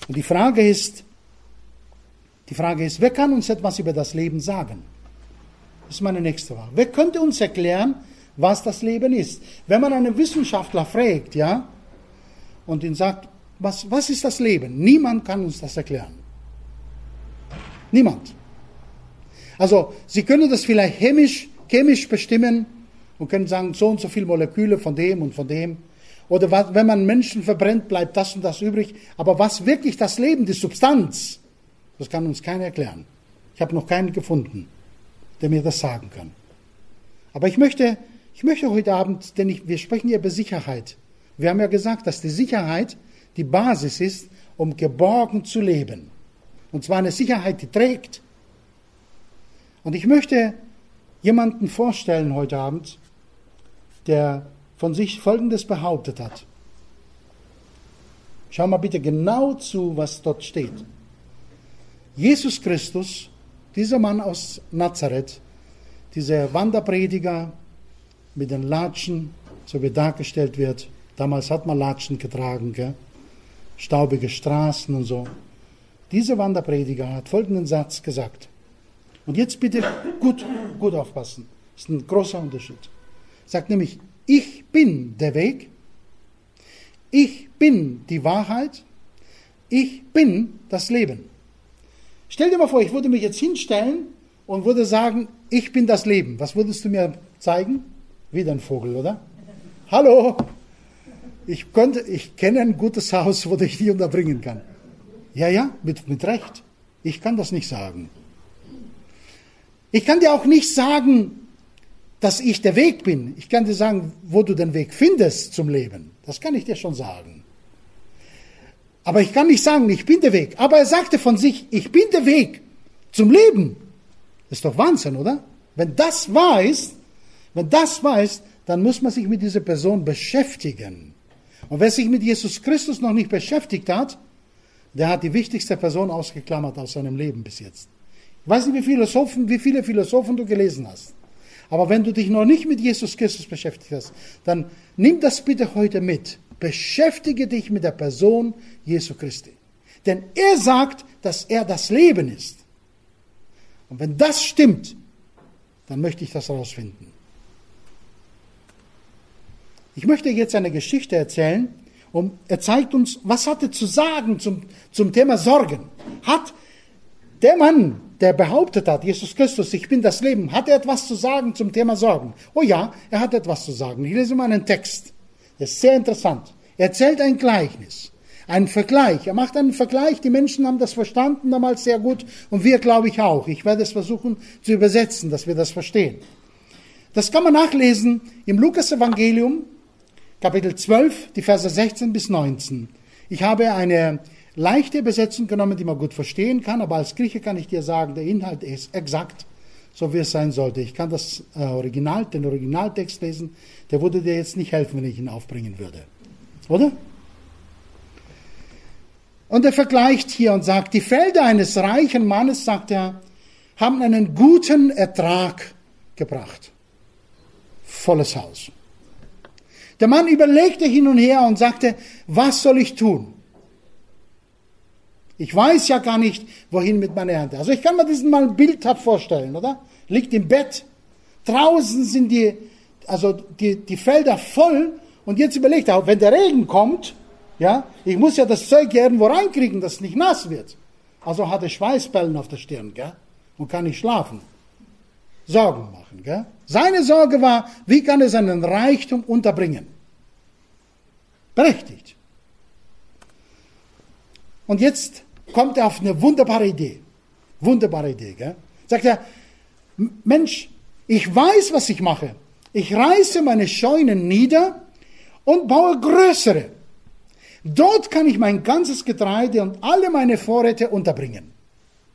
Und die Frage ist, die Frage ist, wer kann uns etwas über das Leben sagen? Das ist meine nächste Frage. Wer könnte uns erklären, was das Leben ist? Wenn man einen Wissenschaftler fragt, ja, und ihn sagt, was, was ist das Leben? Niemand kann uns das erklären. Niemand. Also, Sie können das vielleicht chemisch, chemisch bestimmen und können sagen, so und so viele Moleküle von dem und von dem. Oder was, wenn man Menschen verbrennt, bleibt das und das übrig. Aber was wirklich das Leben, die Substanz, das kann uns keiner erklären. Ich habe noch keinen gefunden, der mir das sagen kann. Aber ich möchte, ich möchte heute Abend, denn ich, wir sprechen hier über Sicherheit. Wir haben ja gesagt, dass die Sicherheit die Basis ist, um geborgen zu leben. Und zwar eine Sicherheit, die trägt. Und ich möchte jemanden vorstellen heute Abend, der von sich Folgendes behauptet hat. Schau mal bitte genau zu, was dort steht. Jesus Christus, dieser Mann aus Nazareth, dieser Wanderprediger mit den Latschen, so wie dargestellt wird, damals hat man Latschen getragen, gell? staubige Straßen und so. Dieser Wanderprediger hat folgenden Satz gesagt. Und jetzt bitte gut, gut aufpassen. Das ist ein großer Unterschied. Sagt nämlich, ich bin der Weg, ich bin die Wahrheit, ich bin das Leben. Stell dir mal vor, ich würde mich jetzt hinstellen und würde sagen, ich bin das Leben. Was würdest du mir zeigen? Wieder ein Vogel, oder? Hallo? Ich, könnte, ich kenne ein gutes Haus, wo ich die unterbringen kann. Ja, ja, mit, mit Recht. Ich kann das nicht sagen. Ich kann dir auch nicht sagen, dass ich der Weg bin. Ich kann dir sagen, wo du den Weg findest zum Leben. Das kann ich dir schon sagen. Aber ich kann nicht sagen, ich bin der Weg. Aber er sagte von sich, ich bin der Weg zum Leben. Ist doch Wahnsinn, oder? Wenn das ist, wenn das ist, dann muss man sich mit dieser Person beschäftigen. Und wer sich mit Jesus Christus noch nicht beschäftigt hat, der hat die wichtigste Person ausgeklammert aus seinem Leben bis jetzt. Ich weiß nicht, wie, Philosophen, wie viele Philosophen du gelesen hast. Aber wenn du dich noch nicht mit Jesus Christus beschäftigt hast, dann nimm das bitte heute mit. Beschäftige dich mit der Person Jesu Christi. Denn er sagt, dass er das Leben ist. Und wenn das stimmt, dann möchte ich das herausfinden. Ich möchte jetzt eine Geschichte erzählen. Und er zeigt uns, was hat er zu sagen zum, zum Thema Sorgen. Hat der Mann, der behauptet hat, Jesus Christus, ich bin das Leben, hat er etwas zu sagen zum Thema Sorgen? Oh ja, er hat etwas zu sagen. Ich lese mal einen Text. Das ist sehr interessant. Er erzählt ein Gleichnis, einen Vergleich. Er macht einen Vergleich. Die Menschen haben das verstanden damals sehr gut und wir, glaube ich, auch. Ich werde es versuchen zu übersetzen, dass wir das verstehen. Das kann man nachlesen im Lukas-Evangelium, Kapitel 12, die Verse 16 bis 19. Ich habe eine leichte Übersetzung genommen, die man gut verstehen kann, aber als Grieche kann ich dir sagen, der Inhalt ist exakt so, wie es sein sollte. Ich kann das äh, Original, den Originaltext lesen, der würde dir jetzt nicht helfen, wenn ich ihn aufbringen würde. Oder? Und er vergleicht hier und sagt, die Felder eines reichen Mannes, sagt er, haben einen guten Ertrag gebracht. Volles Haus. Der Mann überlegte hin und her und sagte, was soll ich tun? Ich weiß ja gar nicht, wohin mit meiner Ernte. Also ich kann mir diesen mal bildhaft vorstellen, oder? Liegt im Bett, draußen sind die, also die, die Felder voll und jetzt überlegt er, wenn der Regen kommt, ja, ich muss ja das Zeug irgendwo reinkriegen, dass es nicht nass wird. Also hat er Schweißbällen auf der Stirn, gell? Und kann nicht schlafen. Sorgen machen, gell? Seine Sorge war, wie kann er seinen Reichtum unterbringen? Berechtigt. Und jetzt kommt er auf eine wunderbare Idee. Wunderbare Idee, gell? Sagt er, Mensch, ich weiß, was ich mache. Ich reiße meine Scheunen nieder und baue größere. Dort kann ich mein ganzes Getreide und alle meine Vorräte unterbringen.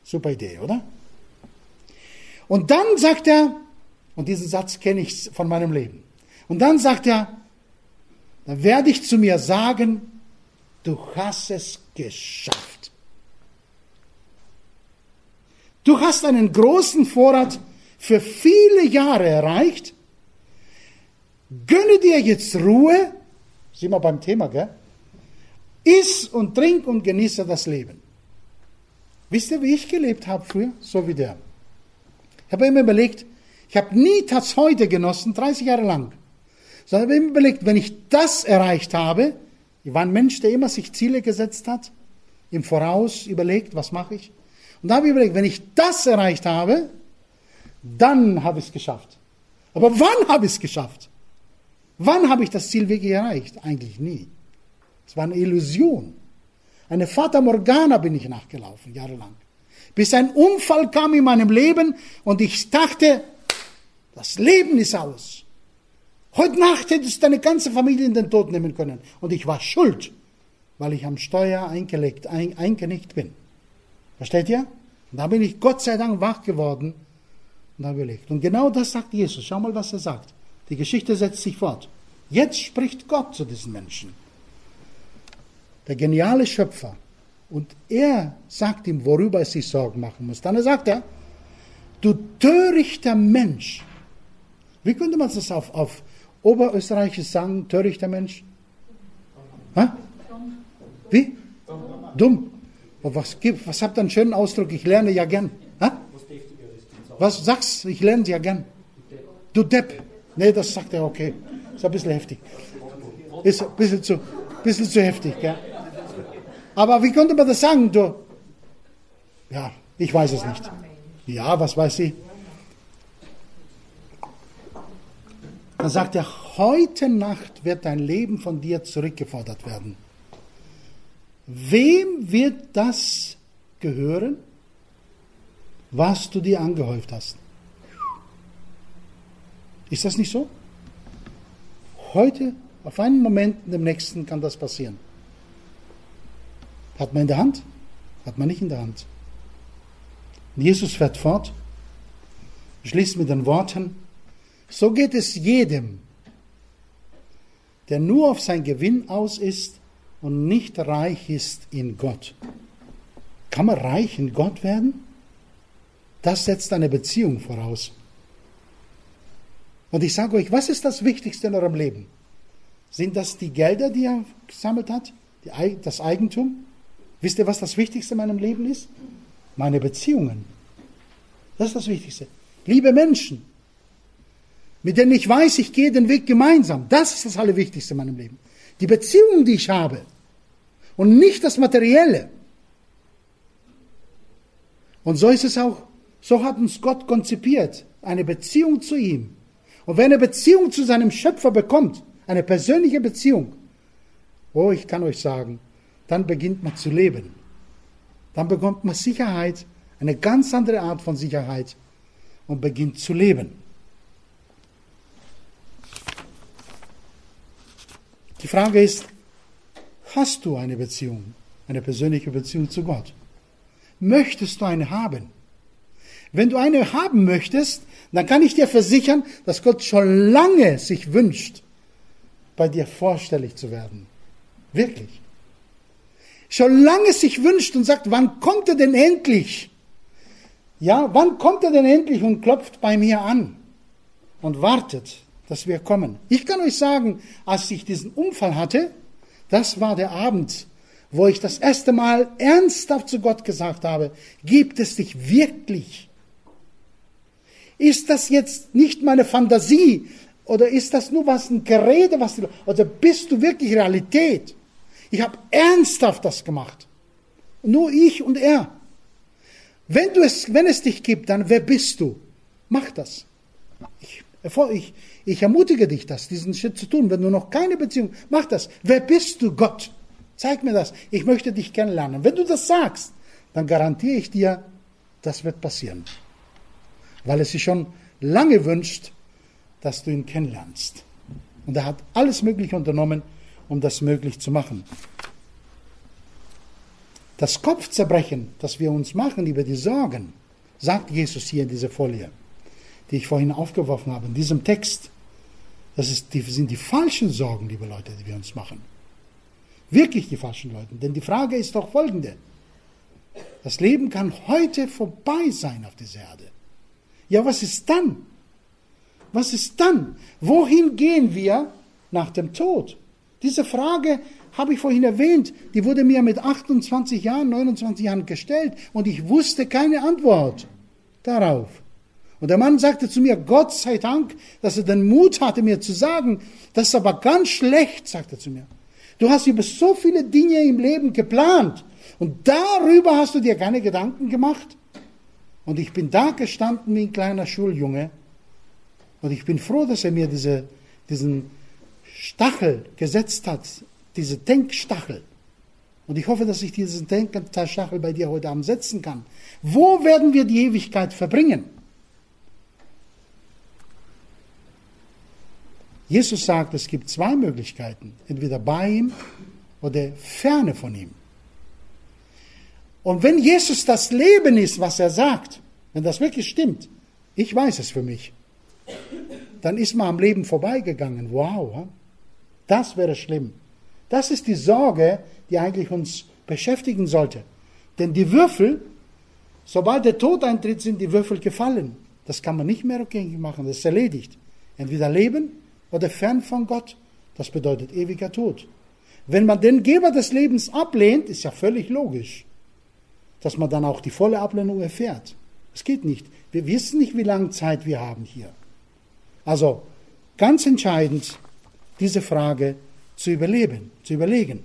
Super Idee, oder? Und dann sagt er, und diesen Satz kenne ich von meinem Leben, und dann sagt er, dann werde ich zu mir sagen, du hast es geschafft. Du hast einen großen Vorrat für viele Jahre erreicht. Gönne dir jetzt Ruhe sind wir beim Thema, gell? Iss und trink und genieße das Leben. Wisst ihr, wie ich gelebt habe früher? So wie der. Ich habe immer überlegt, ich habe nie das heute genossen, 30 Jahre lang. Sondern habe immer überlegt, wenn ich das erreicht habe, ich war ein Mensch, der immer sich Ziele gesetzt hat, im Voraus überlegt, was mache ich. Und da habe ich überlegt, wenn ich das erreicht habe, dann habe ich es geschafft. Aber wann habe ich es geschafft? Wann habe ich das Ziel wirklich erreicht? Eigentlich nie. Es war eine Illusion. Eine Fata Morgana bin ich nachgelaufen, jahrelang. Bis ein Unfall kam in meinem Leben und ich dachte, das Leben ist aus. Heute Nacht hättest du deine ganze Familie in den Tod nehmen können. Und ich war schuld, weil ich am Steuer eingelegt, ein, eingenickt bin. Versteht ihr? Und da bin ich Gott sei Dank wach geworden und habe überlegt. Und genau das sagt Jesus. Schau mal, was er sagt. Die Geschichte setzt sich fort. Jetzt spricht Gott zu diesen Menschen. Der geniale Schöpfer. Und er sagt ihm, worüber er sich Sorgen machen muss. Dann sagt er, du törichter Mensch. Wie könnte man das auf, auf Oberösterreichisch sagen, törichter Mensch? Ha? Wie? Dumm. Was, gibt, was habt ihr einen schönen Ausdruck? Ich lerne ja gern. Ha? Was sagst du? Ich lerne ja gern. Du Depp. Nee, das sagt er okay. Ist ein bisschen heftig. Ist ein bisschen zu, bisschen zu heftig, gell? Aber wie konnte man das sagen? Du, ja, ich weiß es nicht. Ja, was weiß ich? dann sagt er, heute Nacht wird dein Leben von dir zurückgefordert werden. Wem wird das gehören, was du dir angehäuft hast? Ist das nicht so? Heute, auf einen Moment, in dem nächsten kann das passieren. Hat man in der Hand? Hat man nicht in der Hand. Jesus fährt fort, schließt mit den Worten, so geht es jedem, der nur auf sein Gewinn aus ist und nicht reich ist in Gott. Kann man reich in Gott werden? Das setzt eine Beziehung voraus. Und ich sage euch, was ist das Wichtigste in eurem Leben? Sind das die Gelder, die er gesammelt hat? Die, das Eigentum? Wisst ihr, was das Wichtigste in meinem Leben ist? Meine Beziehungen. Das ist das Wichtigste. Liebe Menschen, mit denen ich weiß, ich gehe den Weg gemeinsam. Das ist das Allerwichtigste in meinem Leben. Die Beziehungen, die ich habe. Und nicht das Materielle. Und so ist es auch, so hat uns Gott konzipiert. Eine Beziehung zu ihm. Und wer eine Beziehung zu seinem Schöpfer bekommt, eine persönliche Beziehung, oh, ich kann euch sagen, dann beginnt man zu leben. Dann bekommt man Sicherheit, eine ganz andere Art von Sicherheit und beginnt zu leben. Die Frage ist, hast du eine Beziehung, eine persönliche Beziehung zu Gott? Möchtest du eine haben? Wenn du eine haben möchtest, dann kann ich dir versichern, dass Gott schon lange sich wünscht, bei dir vorstellig zu werden. Wirklich. Schon lange sich wünscht und sagt, wann kommt er denn endlich? Ja, wann kommt er denn endlich und klopft bei mir an und wartet, dass wir kommen? Ich kann euch sagen, als ich diesen Unfall hatte, das war der Abend, wo ich das erste Mal ernsthaft zu Gott gesagt habe, gibt es dich wirklich? Ist das jetzt nicht meine Fantasie oder ist das nur was ein Gerede, was die, oder bist du wirklich Realität? Ich habe ernsthaft das gemacht. Nur ich und er. Wenn, du es, wenn es dich gibt, dann wer bist du? Mach das. Ich, ich, ich ermutige dich, das, diesen Schritt zu tun. Wenn du noch keine Beziehung, mach das. Wer bist du, Gott? Zeig mir das. Ich möchte dich kennenlernen. Wenn du das sagst, dann garantiere ich dir, das wird passieren weil er sich schon lange wünscht, dass du ihn kennenlernst. Und er hat alles Mögliche unternommen, um das möglich zu machen. Das Kopfzerbrechen, das wir uns machen über die Sorgen, sagt Jesus hier in dieser Folie, die ich vorhin aufgeworfen habe, in diesem Text. Das ist, die, sind die falschen Sorgen, liebe Leute, die wir uns machen. Wirklich die falschen Leute. Denn die Frage ist doch folgende. Das Leben kann heute vorbei sein auf dieser Erde. Ja, was ist dann? Was ist dann? Wohin gehen wir nach dem Tod? Diese Frage habe ich vorhin erwähnt, die wurde mir mit 28 Jahren, 29 Jahren gestellt und ich wusste keine Antwort darauf. Und der Mann sagte zu mir, Gott sei Dank, dass er den Mut hatte, mir zu sagen, das ist aber ganz schlecht, sagte er zu mir. Du hast über so viele Dinge im Leben geplant und darüber hast du dir keine Gedanken gemacht. Und ich bin da gestanden wie ein kleiner Schuljunge. Und ich bin froh, dass er mir diese, diesen Stachel gesetzt hat, diese Denkstachel. Und ich hoffe, dass ich diesen Denkstachel bei dir heute Abend setzen kann. Wo werden wir die Ewigkeit verbringen? Jesus sagt, es gibt zwei Möglichkeiten. Entweder bei ihm oder ferne von ihm. Und wenn Jesus das Leben ist, was er sagt, wenn das wirklich stimmt, ich weiß es für mich, dann ist man am Leben vorbeigegangen. Wow, das wäre schlimm. Das ist die Sorge, die eigentlich uns beschäftigen sollte. Denn die Würfel, sobald der Tod eintritt, sind die Würfel gefallen. Das kann man nicht mehr rückgängig machen, das ist erledigt. Entweder leben oder fern von Gott, das bedeutet ewiger Tod. Wenn man den Geber des Lebens ablehnt, ist ja völlig logisch dass man dann auch die volle Ablehnung erfährt. Es geht nicht. Wir wissen nicht, wie lange Zeit wir haben hier. Also ganz entscheidend, diese Frage zu überleben, zu überlegen.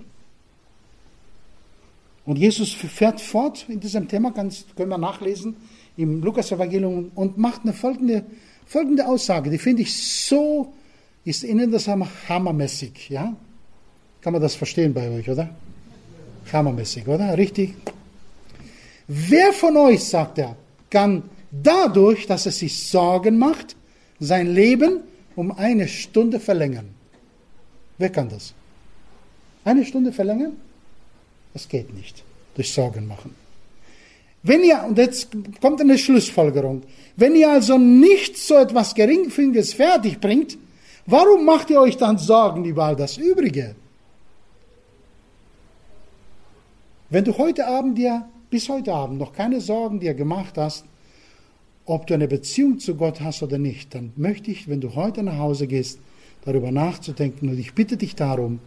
Und Jesus fährt fort in diesem Thema, ganz, können wir nachlesen, im Lukas-Evangelium und macht eine folgende, folgende Aussage, die finde ich so ist Ihnen das hammermäßig, ja? Kann man das verstehen bei euch, oder? Hammermäßig, oder? Richtig? Wer von euch, sagt er, kann dadurch, dass er sich Sorgen macht, sein Leben um eine Stunde verlängern? Wer kann das? Eine Stunde verlängern? Das geht nicht. Durch Sorgen machen. Wenn ihr, und jetzt kommt eine Schlussfolgerung, wenn ihr also nicht so etwas Geringfügiges fertig bringt, warum macht ihr euch dann Sorgen über all das Übrige? Wenn du heute Abend dir, bis heute Abend noch keine Sorgen dir gemacht hast, ob du eine Beziehung zu Gott hast oder nicht, dann möchte ich, wenn du heute nach Hause gehst, darüber nachzudenken und ich bitte dich darum,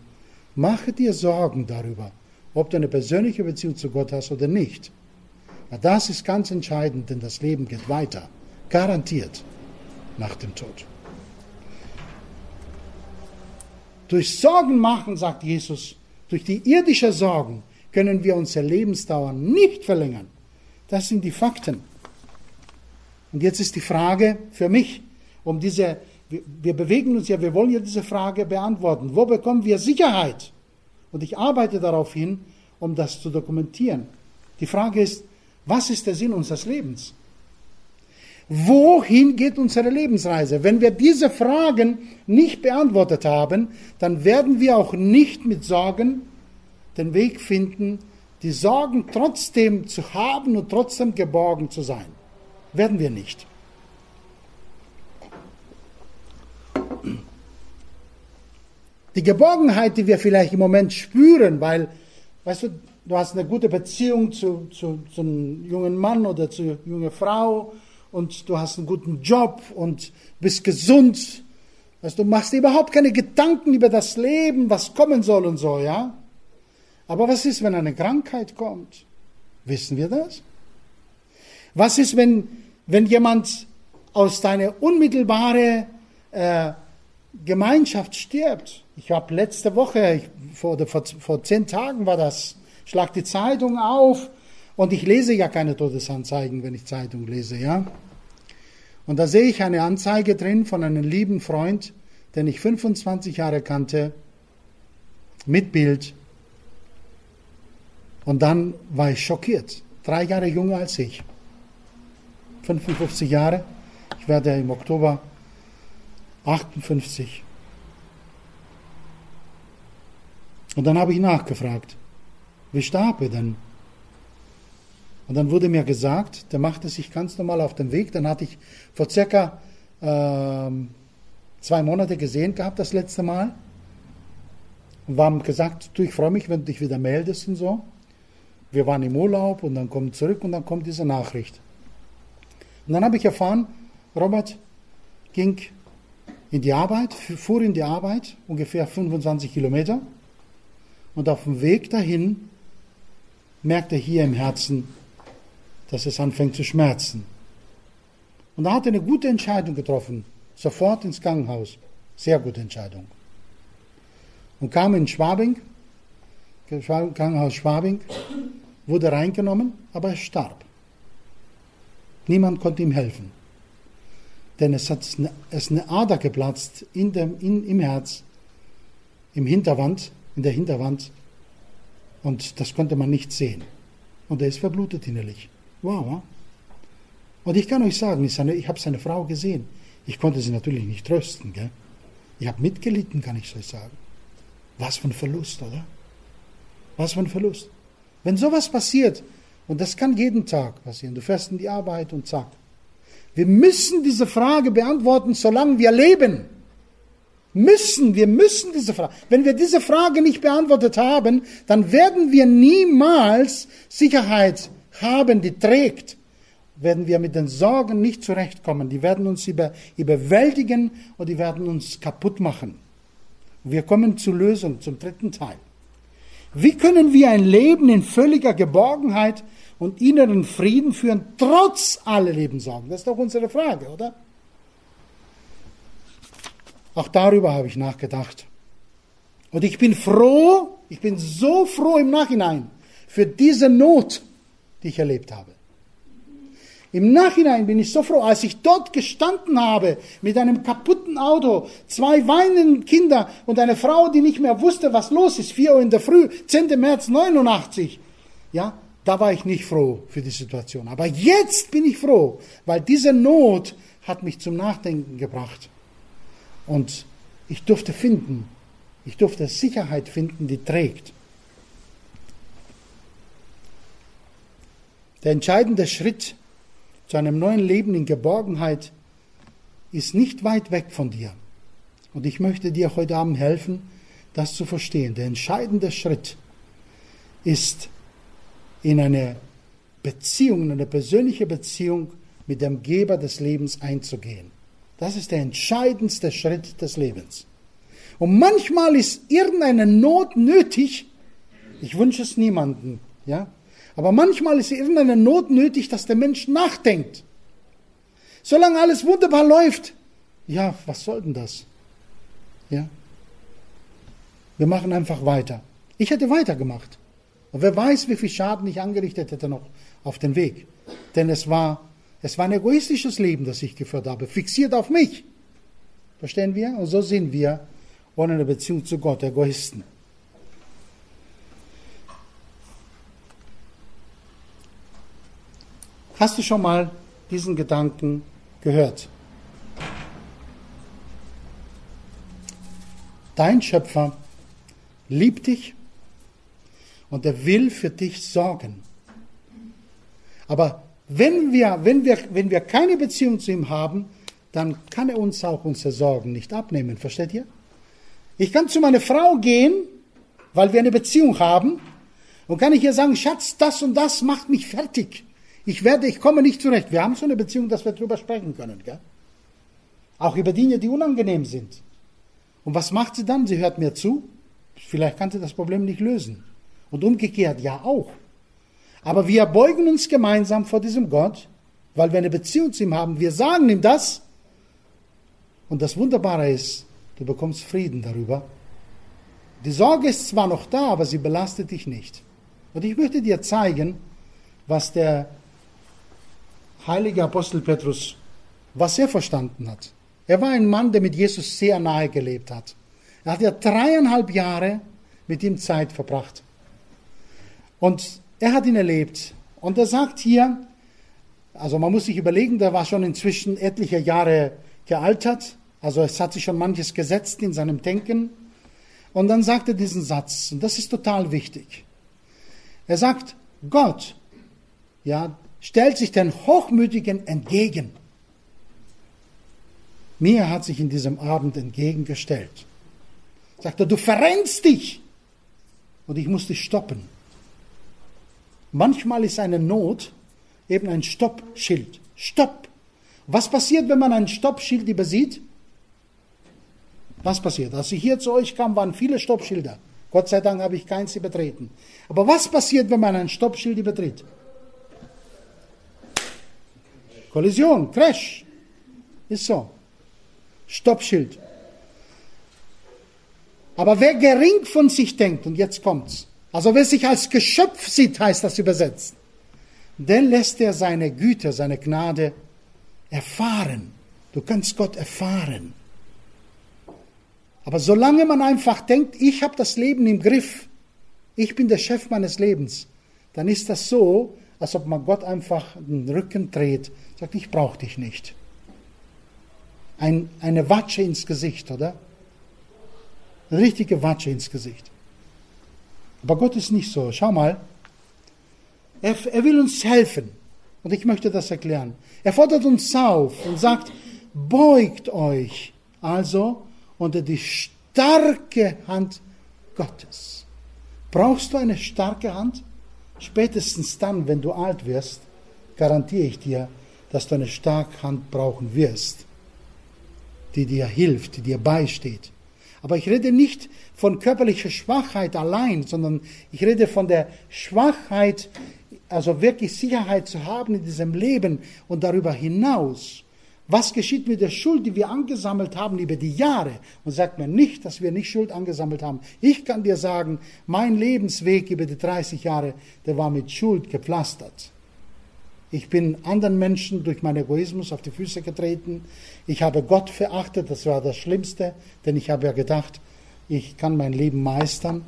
mache dir Sorgen darüber, ob du eine persönliche Beziehung zu Gott hast oder nicht. Das ist ganz entscheidend, denn das Leben geht weiter. Garantiert nach dem Tod. Durch Sorgen machen, sagt Jesus, durch die irdische Sorgen können wir unsere Lebensdauer nicht verlängern. Das sind die Fakten. Und jetzt ist die Frage für mich, um diese, wir bewegen uns ja, wir wollen ja diese Frage beantworten. Wo bekommen wir Sicherheit? Und ich arbeite darauf hin, um das zu dokumentieren. Die Frage ist, was ist der Sinn unseres Lebens? Wohin geht unsere Lebensreise? Wenn wir diese Fragen nicht beantwortet haben, dann werden wir auch nicht mit Sorgen den Weg finden, die Sorgen trotzdem zu haben und trotzdem geborgen zu sein. Werden wir nicht. Die Geborgenheit, die wir vielleicht im Moment spüren, weil, weißt du, du hast eine gute Beziehung zu, zu, zu einem jungen Mann oder zu einer jungen Frau und du hast einen guten Job und bist gesund. Weißt, du machst dir überhaupt keine Gedanken über das Leben, was kommen soll und so, ja? Aber was ist, wenn eine Krankheit kommt? Wissen wir das? Was ist, wenn, wenn jemand aus deiner unmittelbaren äh, Gemeinschaft stirbt? Ich habe letzte Woche, ich, vor, vor, vor zehn Tagen war das, schlag die Zeitung auf und ich lese ja keine Todesanzeigen, wenn ich Zeitung lese, ja. Und da sehe ich eine Anzeige drin von einem lieben Freund, den ich 25 Jahre kannte, mit Bild. Und dann war ich schockiert. Drei Jahre jünger als ich. 55 Jahre. Ich werde im Oktober 58. Und dann habe ich nachgefragt. Wie starb er denn? Und dann wurde mir gesagt, der machte sich ganz normal auf den Weg. Dann hatte ich vor circa ähm, zwei Monate gesehen gehabt, das letzte Mal. Und haben gesagt, du, ich freue mich, wenn du dich wieder meldest und so. Wir waren im Urlaub und dann kommen zurück und dann kommt diese Nachricht. Und dann habe ich erfahren, Robert ging in die Arbeit, fuhr in die Arbeit, ungefähr 25 Kilometer. Und auf dem Weg dahin merkt er hier im Herzen, dass es anfängt zu schmerzen. Und da hat er eine gute Entscheidung getroffen, sofort ins Krankenhaus. Sehr gute Entscheidung. Und kam in Schwabing, Krankenhaus Schwabing, wurde reingenommen, aber er starb. Niemand konnte ihm helfen. Denn es, hat, es ist eine Ader geplatzt in dem, in, im Herz, im Hinterwand, in der Hinterwand, und das konnte man nicht sehen. Und er ist verblutet innerlich. Wow. Und ich kann euch sagen, ich, ich habe seine Frau gesehen. Ich konnte sie natürlich nicht trösten. Gell? Ich habe mitgelitten, kann ich euch sagen. Was für ein Verlust, oder? Was für ein Verlust. Wenn sowas passiert, und das kann jeden Tag passieren, du fährst in die Arbeit und zack. Wir müssen diese Frage beantworten, solange wir leben. Müssen, wir müssen diese Frage. Wenn wir diese Frage nicht beantwortet haben, dann werden wir niemals Sicherheit haben, die trägt. Werden wir mit den Sorgen nicht zurechtkommen. Die werden uns über, überwältigen und die werden uns kaputt machen. Wir kommen zur Lösung, zum dritten Teil. Wie können wir ein Leben in völliger Geborgenheit und inneren Frieden führen, trotz aller Lebenssorgen? Das ist doch unsere Frage, oder? Auch darüber habe ich nachgedacht. Und ich bin froh, ich bin so froh im Nachhinein für diese Not, die ich erlebt habe. Im Nachhinein bin ich so froh, als ich dort gestanden habe mit einem kaputten Auto, zwei weinenden Kinder und eine Frau, die nicht mehr wusste, was los ist, 4 Uhr in der Früh, 10. März 89. Ja, da war ich nicht froh für die Situation. Aber jetzt bin ich froh, weil diese Not hat mich zum Nachdenken gebracht. Und ich durfte finden, ich durfte Sicherheit finden, die trägt. Der entscheidende Schritt zu einem neuen Leben in Geborgenheit ist nicht weit weg von dir. Und ich möchte dir heute Abend helfen, das zu verstehen. Der entscheidende Schritt ist in eine Beziehung, in eine persönliche Beziehung mit dem Geber des Lebens einzugehen. Das ist der entscheidendste Schritt des Lebens. Und manchmal ist irgendeine Not nötig. Ich wünsche es niemandem, ja. Aber manchmal ist irgendeine Not nötig, dass der Mensch nachdenkt. Solange alles wunderbar läuft, ja, was soll denn das? Ja. Wir machen einfach weiter. Ich hätte weitergemacht. Und wer weiß, wie viel Schaden ich angerichtet hätte noch auf den Weg. Denn es war, es war ein egoistisches Leben, das ich geführt habe, fixiert auf mich. Verstehen wir? Und so sind wir ohne eine Beziehung zu Gott, Egoisten. Hast du schon mal diesen Gedanken gehört? Dein Schöpfer liebt dich und er will für dich sorgen. Aber wenn wir, wenn wir, wenn wir keine Beziehung zu ihm haben, dann kann er uns auch unsere Sorgen nicht abnehmen. Versteht ihr? Ich kann zu meiner Frau gehen, weil wir eine Beziehung haben, und kann ich ihr sagen, Schatz, das und das macht mich fertig. Ich werde, ich komme nicht zurecht. Wir haben so eine Beziehung, dass wir darüber sprechen können, gell? Auch über Dinge, die unangenehm sind. Und was macht sie dann? Sie hört mir zu. Vielleicht kann sie das Problem nicht lösen. Und umgekehrt ja auch. Aber wir beugen uns gemeinsam vor diesem Gott, weil wir eine Beziehung zu ihm haben. Wir sagen ihm das. Und das Wunderbare ist, du bekommst Frieden darüber. Die Sorge ist zwar noch da, aber sie belastet dich nicht. Und ich möchte dir zeigen, was der heilige Apostel Petrus, was er verstanden hat. Er war ein Mann, der mit Jesus sehr nahe gelebt hat. Er hat ja dreieinhalb Jahre mit ihm Zeit verbracht. Und er hat ihn erlebt. Und er sagt hier, also man muss sich überlegen, der war schon inzwischen etliche Jahre gealtert. Also es hat sich schon manches gesetzt in seinem Denken. Und dann sagt er diesen Satz, und das ist total wichtig. Er sagt, Gott, ja, stellt sich den Hochmütigen entgegen. Mir hat sich in diesem Abend entgegengestellt. Sagt er, du verrennst dich. Und ich muss dich stoppen. Manchmal ist eine Not eben ein Stoppschild. Stopp. Was passiert, wenn man ein Stoppschild übersieht? Was passiert? Als ich hier zu euch kam, waren viele Stoppschilder. Gott sei Dank habe ich keins übertreten. Aber was passiert, wenn man ein Stoppschild übertritt? Kollision, Crash. Ist so. Stoppschild. Aber wer gering von sich denkt, und jetzt kommt's, also wer sich als Geschöpf sieht, heißt das übersetzt, den lässt er seine Güte, seine Gnade erfahren. Du kannst Gott erfahren. Aber solange man einfach denkt, ich habe das Leben im Griff, ich bin der Chef meines Lebens, dann ist das so, als ob man Gott einfach den Rücken dreht, sagt, ich brauche dich nicht. Ein, eine Watsche ins Gesicht, oder? Eine richtige Watsche ins Gesicht. Aber Gott ist nicht so. Schau mal, er, er will uns helfen. Und ich möchte das erklären. Er fordert uns auf und sagt, beugt euch also unter die starke Hand Gottes. Brauchst du eine starke Hand? Spätestens dann, wenn du alt wirst, garantiere ich dir, dass du eine starke Hand brauchen wirst, die dir hilft, die dir beisteht. Aber ich rede nicht von körperlicher Schwachheit allein, sondern ich rede von der Schwachheit, also wirklich Sicherheit zu haben in diesem Leben und darüber hinaus. Was geschieht mit der Schuld, die wir angesammelt haben über die Jahre? Und sagt mir nicht, dass wir nicht Schuld angesammelt haben. Ich kann dir sagen, mein Lebensweg über die 30 Jahre, der war mit Schuld gepflastert. Ich bin anderen Menschen durch meinen Egoismus auf die Füße getreten. Ich habe Gott verachtet, das war das Schlimmste, denn ich habe ja gedacht, ich kann mein Leben meistern.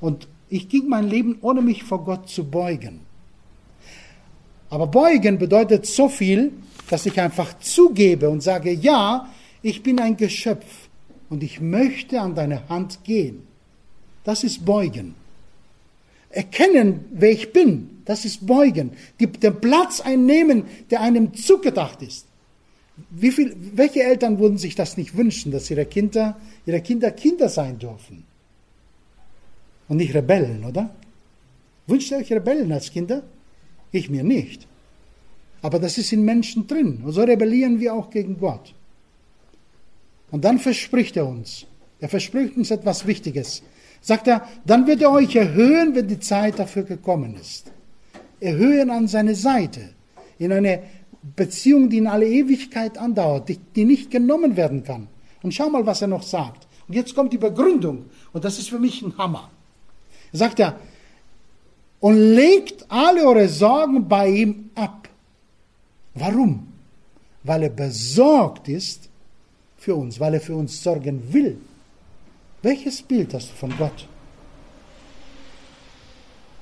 Und ich ging mein Leben, ohne mich vor Gott zu beugen. Aber beugen bedeutet so viel, dass ich einfach zugebe und sage, ja, ich bin ein Geschöpf und ich möchte an deine Hand gehen. Das ist beugen. Erkennen, wer ich bin, das ist beugen. Die, den Platz einnehmen, der einem zugedacht ist. Wie viel, welche Eltern würden sich das nicht wünschen, dass ihre Kinder, ihre Kinder Kinder sein dürfen? Und nicht Rebellen, oder? Wünscht ihr euch Rebellen als Kinder? Ich mir nicht. Aber das ist in Menschen drin. Und so rebellieren wir auch gegen Gott. Und dann verspricht er uns, er verspricht uns etwas Wichtiges. Sagt er, dann wird er euch erhöhen, wenn die Zeit dafür gekommen ist. Erhöhen an seine Seite. In eine Beziehung, die in alle Ewigkeit andauert, die, nicht genommen werden kann. Und schau mal, was er noch sagt. Und jetzt kommt die Begründung. Und das ist für mich ein Hammer. Er sagt er, und legt alle eure Sorgen bei ihm ab. Warum? Weil er besorgt ist für uns, weil er für uns sorgen will. Welches Bild hast du von Gott?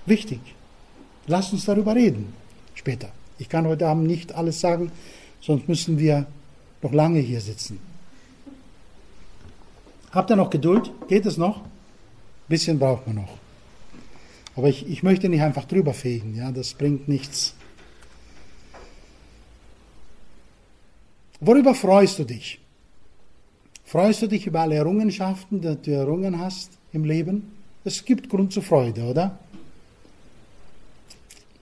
Wichtig. Lass uns darüber reden später. Ich kann heute Abend nicht alles sagen, sonst müssen wir noch lange hier sitzen. Habt ihr noch Geduld? Geht es noch? Ein bisschen braucht man noch. Aber ich, ich möchte nicht einfach drüber fegen, ja, das bringt nichts. Worüber freust du dich? Freust du dich über alle Errungenschaften, die du errungen hast im Leben? Es gibt Grund zur Freude, oder?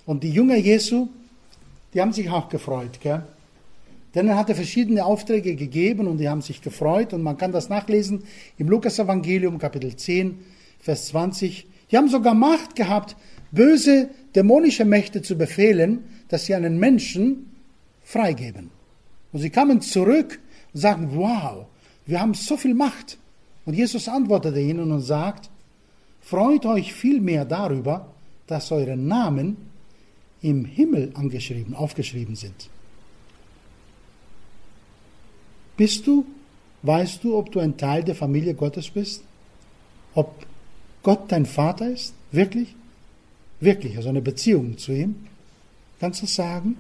Und die Jünger Jesu, die haben sich auch gefreut, gell? Denn er hatte verschiedene Aufträge gegeben und die haben sich gefreut und man kann das nachlesen im Lukas-Evangelium, Kapitel 10, Vers 20. Die haben sogar Macht gehabt, böse dämonische Mächte zu befehlen, dass sie einen Menschen freigeben. Und sie kamen zurück und sagten, wow, wir haben so viel Macht. Und Jesus antwortete ihnen und sagt, freut euch vielmehr darüber, dass eure Namen im Himmel angeschrieben, aufgeschrieben sind. Bist du, weißt du, ob du ein Teil der Familie Gottes bist? Ob Gott dein Vater ist? Wirklich? Wirklich, also eine Beziehung zu ihm? Kannst du sagen?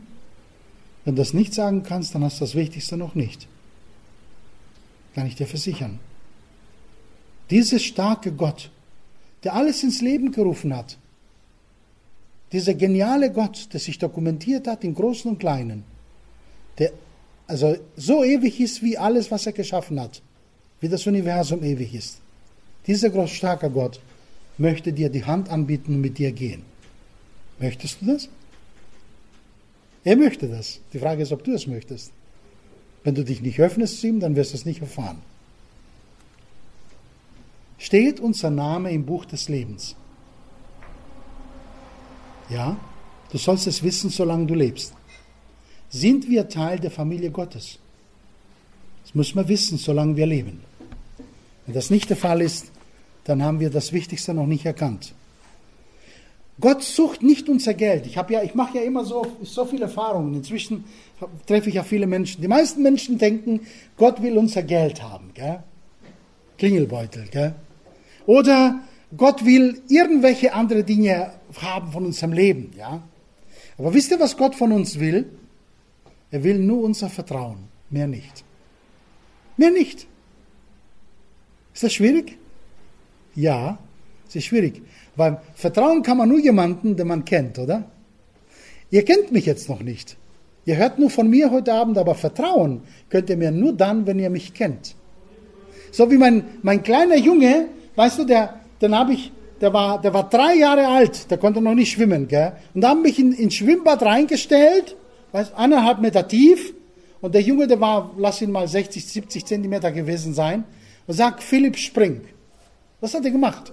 Wenn du das nicht sagen kannst, dann hast du das Wichtigste noch nicht. Kann ich dir versichern. Dieser starke Gott, der alles ins Leben gerufen hat, dieser geniale Gott, der sich dokumentiert hat im Großen und Kleinen, der also so ewig ist wie alles, was er geschaffen hat, wie das Universum ewig ist. Dieser groß starke Gott möchte dir die Hand anbieten und mit dir gehen. Möchtest du das? Er möchte das. Die Frage ist, ob du es möchtest. Wenn du dich nicht öffnest zu ihm, dann wirst du es nicht erfahren. Steht unser Name im Buch des Lebens? Ja, du sollst es wissen, solange du lebst. Sind wir Teil der Familie Gottes? Das müssen wir wissen, solange wir leben. Wenn das nicht der Fall ist, dann haben wir das Wichtigste noch nicht erkannt. Gott sucht nicht unser Geld. Ich, ja, ich mache ja immer so, so viele Erfahrungen. Inzwischen treffe ich ja viele Menschen. Die meisten Menschen denken, Gott will unser Geld haben. Gell? Klingelbeutel. Gell? Oder Gott will irgendwelche andere Dinge haben von unserem Leben. Ja? Aber wisst ihr, was Gott von uns will? Er will nur unser Vertrauen, mehr nicht. Mehr nicht. Ist das schwierig? Ja, es ist schwierig. Weil Vertrauen kann man nur jemanden, den man kennt, oder? Ihr kennt mich jetzt noch nicht. Ihr hört nur von mir heute Abend, aber Vertrauen könnt ihr mir nur dann, wenn ihr mich kennt. So wie mein, mein kleiner Junge, weißt du, der, den habe ich, der war, der war drei Jahre alt, der konnte noch nicht schwimmen, gell? Und da haben mich in, ins Schwimmbad reingestellt, weißt, eineinhalb Meter tief, und der Junge, der war, lass ihn mal 60, 70 Zentimeter gewesen sein, und sagt, Philipp, spring. Was hat er gemacht?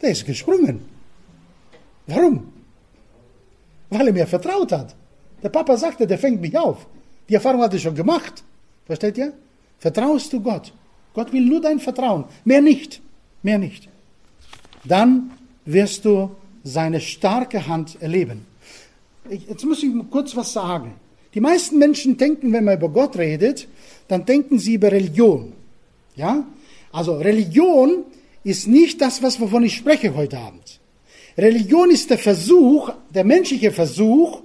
Der ist gesprungen. Warum? Weil er mir vertraut hat. Der Papa sagte, der fängt mich auf. Die Erfahrung hat er schon gemacht. Versteht ihr? Vertraust du Gott? Gott will nur dein Vertrauen. Mehr nicht. Mehr nicht. Dann wirst du seine starke Hand erleben. jetzt muss ich kurz was sagen. Die meisten Menschen denken, wenn man über Gott redet, dann denken sie über Religion. Ja? Also Religion ist nicht das, was wovon ich spreche heute Abend. Religion ist der Versuch, der menschliche Versuch,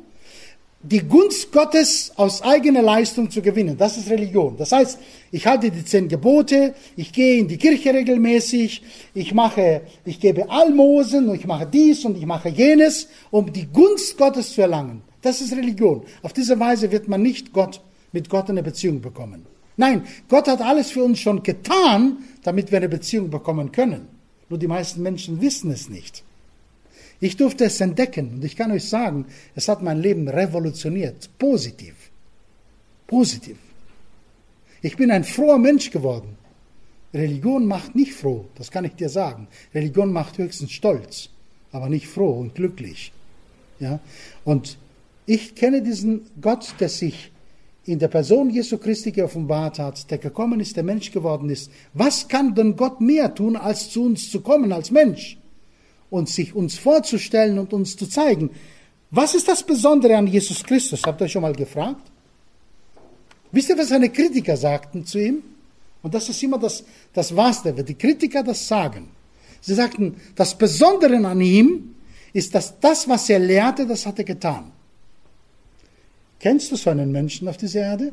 die Gunst Gottes aus eigener Leistung zu gewinnen. Das ist Religion. Das heißt, ich halte die zehn Gebote, ich gehe in die Kirche regelmäßig, ich mache, ich gebe Almosen und ich mache dies und ich mache jenes, um die Gunst Gottes zu erlangen. Das ist Religion. Auf diese Weise wird man nicht Gott, mit Gott eine Beziehung bekommen. Nein, Gott hat alles für uns schon getan, damit wir eine Beziehung bekommen können. Nur die meisten Menschen wissen es nicht. Ich durfte es entdecken und ich kann euch sagen, es hat mein Leben revolutioniert. Positiv. Positiv. Ich bin ein froher Mensch geworden. Religion macht nicht froh, das kann ich dir sagen. Religion macht höchstens stolz, aber nicht froh und glücklich. Ja? Und ich kenne diesen Gott, der sich in der Person Jesu Christi geoffenbart hat, der gekommen ist, der Mensch geworden ist. Was kann denn Gott mehr tun, als zu uns zu kommen als Mensch und sich uns vorzustellen und uns zu zeigen? Was ist das Besondere an Jesus Christus? Habt ihr euch schon mal gefragt? Wisst ihr, was seine Kritiker sagten zu ihm? Und das ist immer das, das Wahrste, wenn die Kritiker das sagen. Sie sagten, das Besondere an ihm ist, dass das, was er lehrte, das hat er getan. Kennst du so einen Menschen auf dieser Erde?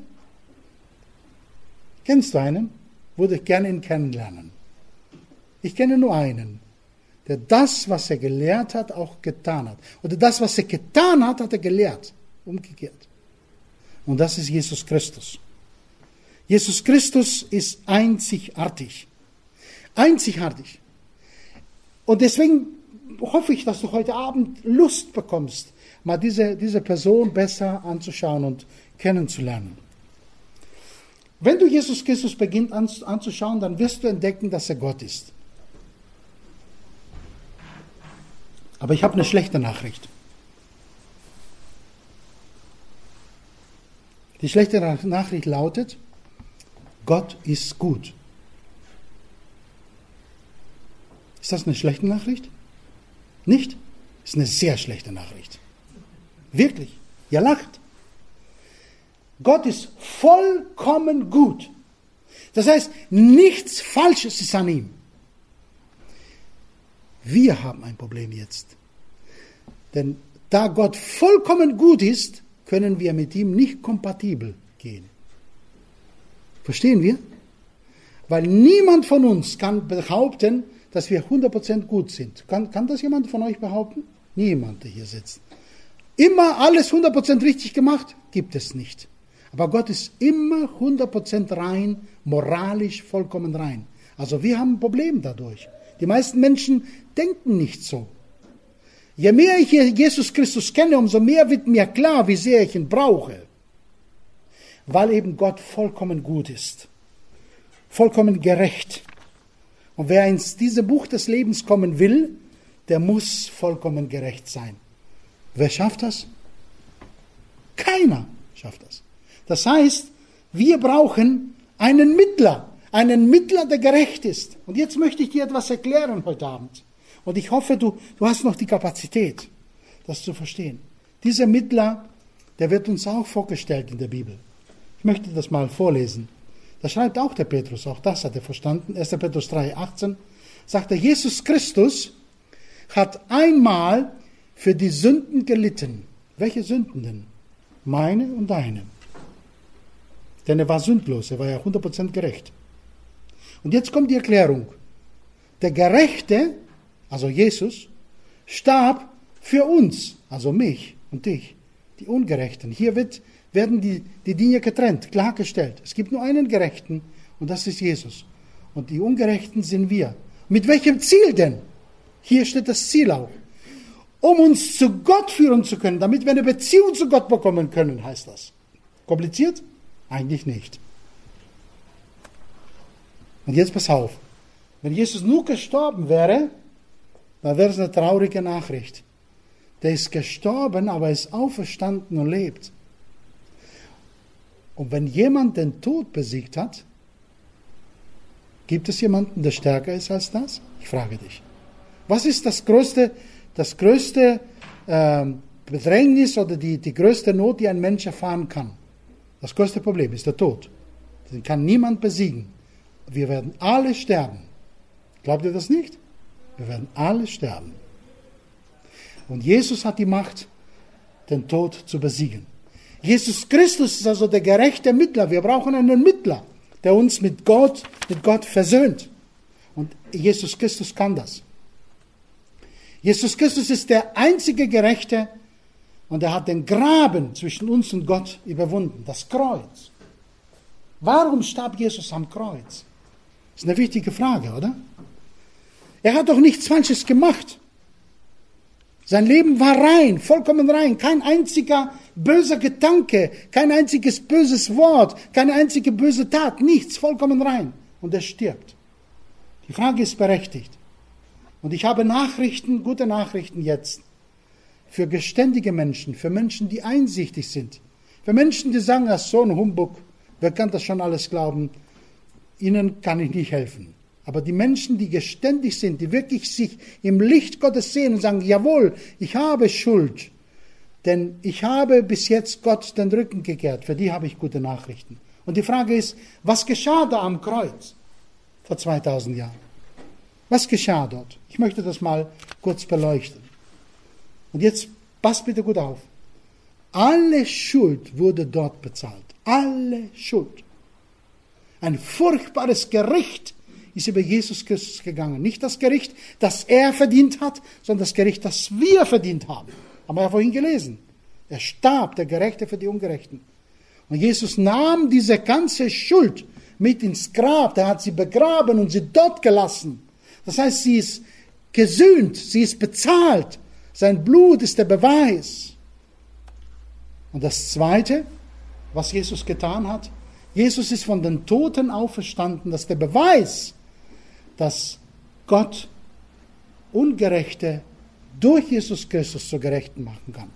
Kennst du einen? Würde ich gerne ihn kennenlernen. Ich kenne nur einen, der das, was er gelehrt hat, auch getan hat. Oder das, was er getan hat, hat er gelehrt. Umgekehrt. Und das ist Jesus Christus. Jesus Christus ist einzigartig. Einzigartig. Und deswegen hoffe ich, dass du heute Abend Lust bekommst, mal diese, diese Person besser anzuschauen und kennenzulernen. Wenn du Jesus Christus beginnst anzuschauen, dann wirst du entdecken, dass er Gott ist. Aber ich habe eine schlechte Nachricht. Die schlechte Nachricht lautet, Gott ist gut. Ist das eine schlechte Nachricht? Nicht? Ist eine sehr schlechte Nachricht. Wirklich. Ihr lacht. Gott ist vollkommen gut. Das heißt, nichts Falsches ist an ihm. Wir haben ein Problem jetzt. Denn da Gott vollkommen gut ist, können wir mit ihm nicht kompatibel gehen. Verstehen wir? Weil niemand von uns kann behaupten, dass wir 100% gut sind. Kann, kann das jemand von euch behaupten? Niemand, der hier sitzt. Immer alles 100% richtig gemacht? Gibt es nicht. Aber Gott ist immer 100% rein, moralisch vollkommen rein. Also wir haben ein Problem dadurch. Die meisten Menschen denken nicht so. Je mehr ich Jesus Christus kenne, umso mehr wird mir klar, wie sehr ich ihn brauche. Weil eben Gott vollkommen gut ist. Vollkommen gerecht. Und wer ins diese Buch des Lebens kommen will, der muss vollkommen gerecht sein. Wer schafft das? Keiner schafft das. Das heißt, wir brauchen einen Mittler, einen Mittler, der gerecht ist. Und jetzt möchte ich dir etwas erklären heute Abend. Und ich hoffe, du, du hast noch die Kapazität, das zu verstehen. Dieser Mittler, der wird uns auch vorgestellt in der Bibel. Ich möchte das mal vorlesen. Da schreibt auch der Petrus, auch das hat er verstanden. 1. Petrus 3, 18 sagt er, Jesus Christus hat einmal für die Sünden gelitten. Welche Sünden denn? Meine und deine. Denn er war sündlos, er war ja 100% gerecht. Und jetzt kommt die Erklärung. Der Gerechte, also Jesus, starb für uns, also mich und dich, die Ungerechten. Hier wird, werden die, die Dinge getrennt, klargestellt. Es gibt nur einen Gerechten und das ist Jesus. Und die Ungerechten sind wir. Mit welchem Ziel denn? Hier steht das Ziel auch um uns zu Gott führen zu können, damit wir eine Beziehung zu Gott bekommen können, heißt das. Kompliziert? Eigentlich nicht. Und jetzt pass auf. Wenn Jesus nur gestorben wäre, dann wäre es eine traurige Nachricht. Der ist gestorben, aber ist auferstanden und lebt. Und wenn jemand den Tod besiegt hat, gibt es jemanden, der stärker ist als das? Ich frage dich. Was ist das größte das größte äh, Bedrängnis oder die, die größte Not, die ein Mensch erfahren kann. Das größte Problem ist der Tod. Den kann niemand besiegen. Wir werden alle sterben. Glaubt ihr das nicht? Wir werden alle sterben. Und Jesus hat die Macht, den Tod zu besiegen. Jesus Christus ist also der gerechte Mittler. Wir brauchen einen Mittler, der uns mit Gott, mit Gott versöhnt. Und Jesus Christus kann das. Jesus Christus ist der einzige Gerechte und er hat den Graben zwischen uns und Gott überwunden, das Kreuz. Warum starb Jesus am Kreuz? Das ist eine wichtige Frage, oder? Er hat doch nichts Falsches gemacht. Sein Leben war rein, vollkommen rein, kein einziger böser Gedanke, kein einziges böses Wort, keine einzige böse Tat, nichts, vollkommen rein. Und er stirbt. Die Frage ist berechtigt. Und ich habe Nachrichten, gute Nachrichten jetzt für geständige Menschen, für Menschen, die einsichtig sind, für Menschen, die sagen, das ist so ein Humbug, wer kann das schon alles glauben, ihnen kann ich nicht helfen. Aber die Menschen, die geständig sind, die wirklich sich im Licht Gottes sehen und sagen, jawohl, ich habe Schuld, denn ich habe bis jetzt Gott den Rücken gekehrt, für die habe ich gute Nachrichten. Und die Frage ist, was geschah da am Kreuz vor 2000 Jahren? Was geschah dort? Ich möchte das mal kurz beleuchten. Und jetzt passt bitte gut auf. Alle Schuld wurde dort bezahlt. Alle Schuld. Ein furchtbares Gericht ist über Jesus Christus gegangen. Nicht das Gericht, das er verdient hat, sondern das Gericht, das wir verdient haben. Haben wir ja vorhin gelesen. Er starb, der Gerechte für die Ungerechten. Und Jesus nahm diese ganze Schuld mit ins Grab. Er hat sie begraben und sie dort gelassen. Das heißt, sie ist gesühnt, sie ist bezahlt. Sein Blut ist der Beweis. Und das Zweite, was Jesus getan hat, Jesus ist von den Toten auferstanden. Das ist der Beweis, dass Gott Ungerechte durch Jesus Christus zu Gerechten machen kann.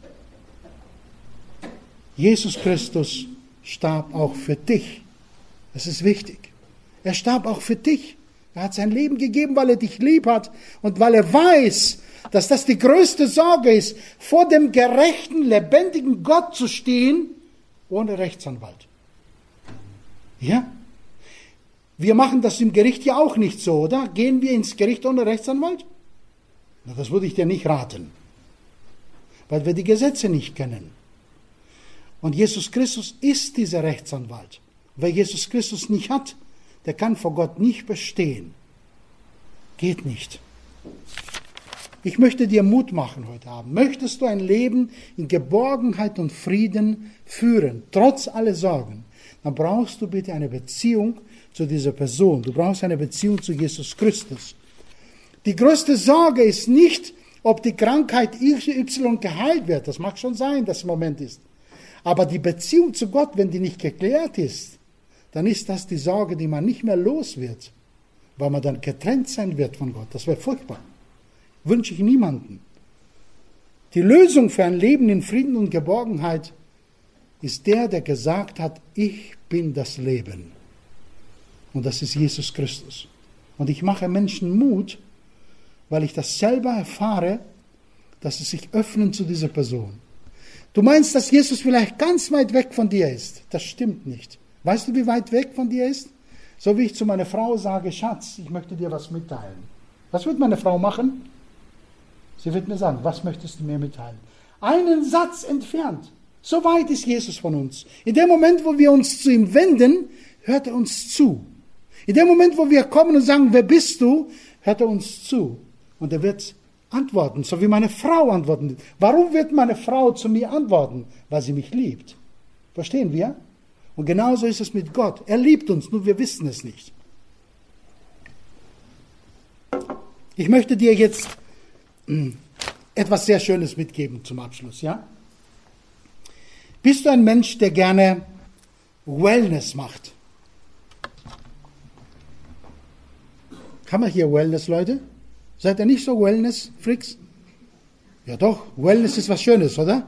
Jesus Christus starb auch für dich. Das ist wichtig. Er starb auch für dich. Er hat sein Leben gegeben, weil er dich lieb hat und weil er weiß, dass das die größte Sorge ist, vor dem gerechten, lebendigen Gott zu stehen, ohne Rechtsanwalt. Ja? Wir machen das im Gericht ja auch nicht so, oder? Gehen wir ins Gericht ohne Rechtsanwalt? Na, das würde ich dir nicht raten, weil wir die Gesetze nicht kennen. Und Jesus Christus ist dieser Rechtsanwalt. Wer Jesus Christus nicht hat, der kann vor Gott nicht bestehen. Geht nicht. Ich möchte dir Mut machen heute Abend. Möchtest du ein Leben in Geborgenheit und Frieden führen, trotz aller Sorgen, dann brauchst du bitte eine Beziehung zu dieser Person. Du brauchst eine Beziehung zu Jesus Christus. Die größte Sorge ist nicht, ob die Krankheit Y geheilt wird. Das mag schon sein, dass es im Moment ist. Aber die Beziehung zu Gott, wenn die nicht geklärt ist, dann ist das die Sorge, die man nicht mehr los wird, weil man dann getrennt sein wird von Gott. Das wäre furchtbar. Wünsche ich niemanden. Die Lösung für ein Leben in Frieden und Geborgenheit ist der, der gesagt hat, ich bin das Leben. Und das ist Jesus Christus. Und ich mache Menschen Mut, weil ich das selber erfahre, dass sie sich öffnen zu dieser Person. Du meinst, dass Jesus vielleicht ganz weit weg von dir ist. Das stimmt nicht. Weißt du, wie weit weg von dir ist? So wie ich zu meiner Frau sage, Schatz, ich möchte dir was mitteilen. Was wird meine Frau machen? Sie wird mir sagen, was möchtest du mir mitteilen? Einen Satz entfernt. So weit ist Jesus von uns. In dem Moment, wo wir uns zu ihm wenden, hört er uns zu. In dem Moment, wo wir kommen und sagen, wer bist du, hört er uns zu. Und er wird antworten, so wie meine Frau antworten. Warum wird meine Frau zu mir antworten? Weil sie mich liebt. Verstehen wir? Und genauso ist es mit Gott. Er liebt uns, nur wir wissen es nicht. Ich möchte dir jetzt hm, etwas sehr Schönes mitgeben zum Abschluss, ja? Bist du ein Mensch, der gerne Wellness macht? Kann man hier Wellness, Leute? Seid ihr nicht so Wellness-Freaks? Ja doch, Wellness ist was Schönes, oder?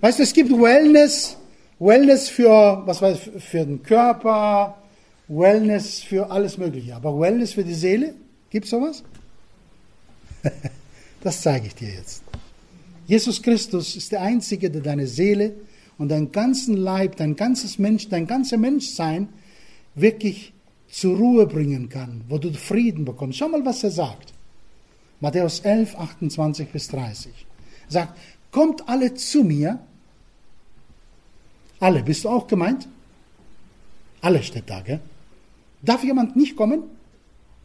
Weißt du, es gibt Wellness, Wellness für, was weiß, für den Körper, Wellness für alles Mögliche. Aber Wellness für die Seele, gibt es sowas? das zeige ich dir jetzt. Jesus Christus ist der Einzige, der deine Seele und deinen ganzen Leib, dein ganzes Mensch, dein ganzer Menschsein wirklich zur Ruhe bringen kann, wo du Frieden bekommst. Schau mal, was er sagt. Matthäus 11, 28 bis 30. Er sagt, kommt alle zu mir. Alle, bist du auch gemeint? Alle steht da, gell? Darf jemand nicht kommen?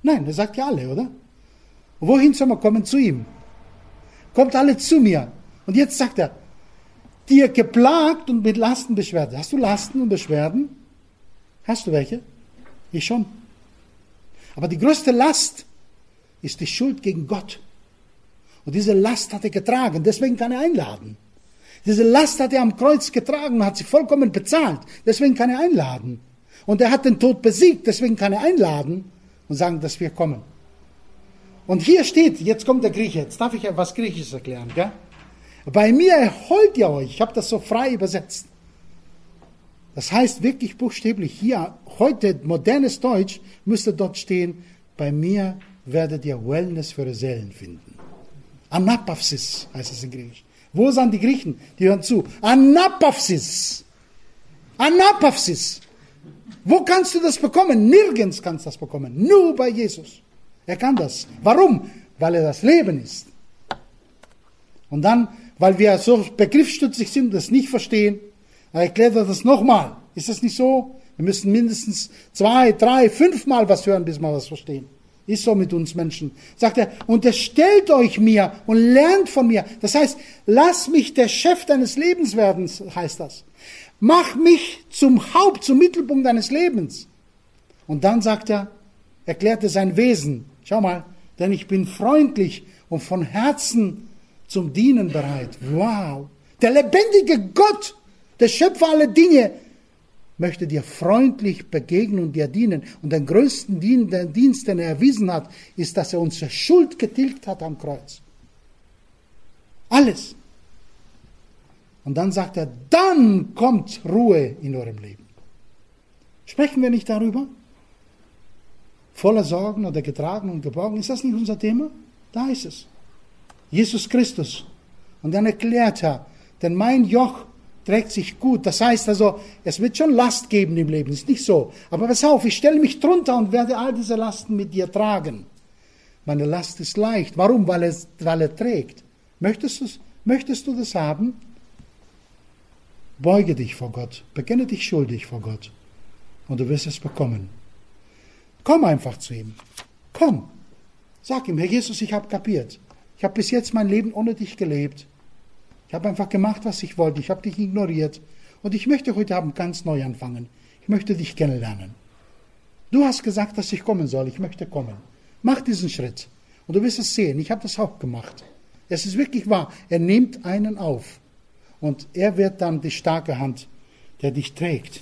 Nein, er sagt ja alle, oder? Wohin soll man kommen? Zu ihm. Kommt alle zu mir. Und jetzt sagt er, dir geplagt und mit Lasten beschwert. Hast du Lasten und Beschwerden? Hast du welche? Ich schon. Aber die größte Last ist die Schuld gegen Gott. Und diese Last hat er getragen, deswegen kann er einladen. Diese Last hat er am Kreuz getragen und hat sie vollkommen bezahlt, deswegen kann er einladen. Und er hat den Tod besiegt, deswegen kann er einladen und sagen, dass wir kommen. Und hier steht, jetzt kommt der Grieche, jetzt darf ich ja was Griechisches erklären. Gell? Bei mir erholt ihr euch, ich habe das so frei übersetzt. Das heißt wirklich buchstäblich hier, heute modernes Deutsch, müsste dort stehen, bei mir werdet ihr Wellness für Seelen finden. Anapapsis heißt es in Griechisch. Wo sind die Griechen? Die hören zu. Anapapsis. Anapapsis. Wo kannst du das bekommen? Nirgends kannst du das bekommen. Nur bei Jesus. Er kann das. Warum? Weil er das Leben ist. Und dann, weil wir so begriffsstützig sind das nicht verstehen, er erklärt er das nochmal. Ist das nicht so? Wir müssen mindestens zwei, drei, fünfmal was hören, bis wir was verstehen. Ist so mit uns Menschen. Sagt er, unterstellt euch mir und lernt von mir. Das heißt, lass mich der Chef deines Lebens werden, heißt das. Mach mich zum Haupt, zum Mittelpunkt deines Lebens. Und dann sagt er, erklärt er sein Wesen. Schau mal, denn ich bin freundlich und von Herzen zum Dienen bereit. Wow. Der lebendige Gott, der Schöpfer aller Dinge, möchte dir freundlich begegnen und dir dienen. Und den größten Dienst, den er erwiesen hat, ist, dass er unsere Schuld getilgt hat am Kreuz. Alles. Und dann sagt er, dann kommt Ruhe in eurem Leben. Sprechen wir nicht darüber? Voller Sorgen oder getragen und geborgen, ist das nicht unser Thema? Da ist es. Jesus Christus. Und dann erklärt er, denn mein Joch trägt sich gut. Das heißt also, es wird schon Last geben im Leben, ist nicht so. Aber pass auf, ich stelle mich drunter und werde all diese Lasten mit dir tragen. Meine Last ist leicht. Warum? Weil, es, weil er trägt. Möchtest, möchtest du das haben? Beuge dich vor Gott, bekenne dich schuldig vor Gott und du wirst es bekommen. Komm einfach zu ihm. Komm. Sag ihm, Herr Jesus, ich habe kapiert. Ich habe bis jetzt mein Leben ohne dich gelebt. Ich habe einfach gemacht, was ich wollte. Ich habe dich ignoriert. Und ich möchte heute Abend ganz neu anfangen. Ich möchte dich kennenlernen. Du hast gesagt, dass ich kommen soll. Ich möchte kommen. Mach diesen Schritt. Und du wirst es sehen. Ich habe das auch gemacht. Es ist wirklich wahr. Er nimmt einen auf. Und er wird dann die starke Hand, der dich trägt.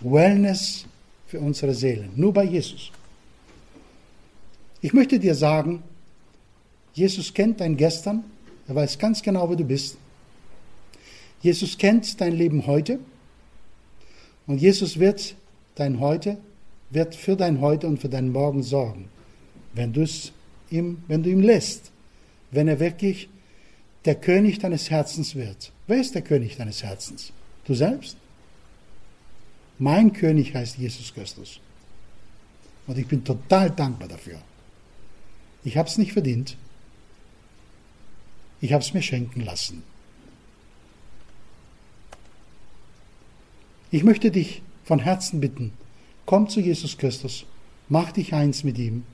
Wellness für unsere Seelen. Nur bei Jesus. Ich möchte dir sagen, Jesus kennt dein Gestern. Er weiß ganz genau, wo du bist. Jesus kennt dein Leben heute. Und Jesus wird dein Heute, wird für dein Heute und für dein Morgen sorgen, wenn du es ihm, wenn du ihm lässt wenn er wirklich der König deines Herzens wird. Wer ist der König deines Herzens? Du selbst? Mein König heißt Jesus Christus. Und ich bin total dankbar dafür. Ich habe es nicht verdient. Ich habe es mir schenken lassen. Ich möchte dich von Herzen bitten, komm zu Jesus Christus, mach dich eins mit ihm,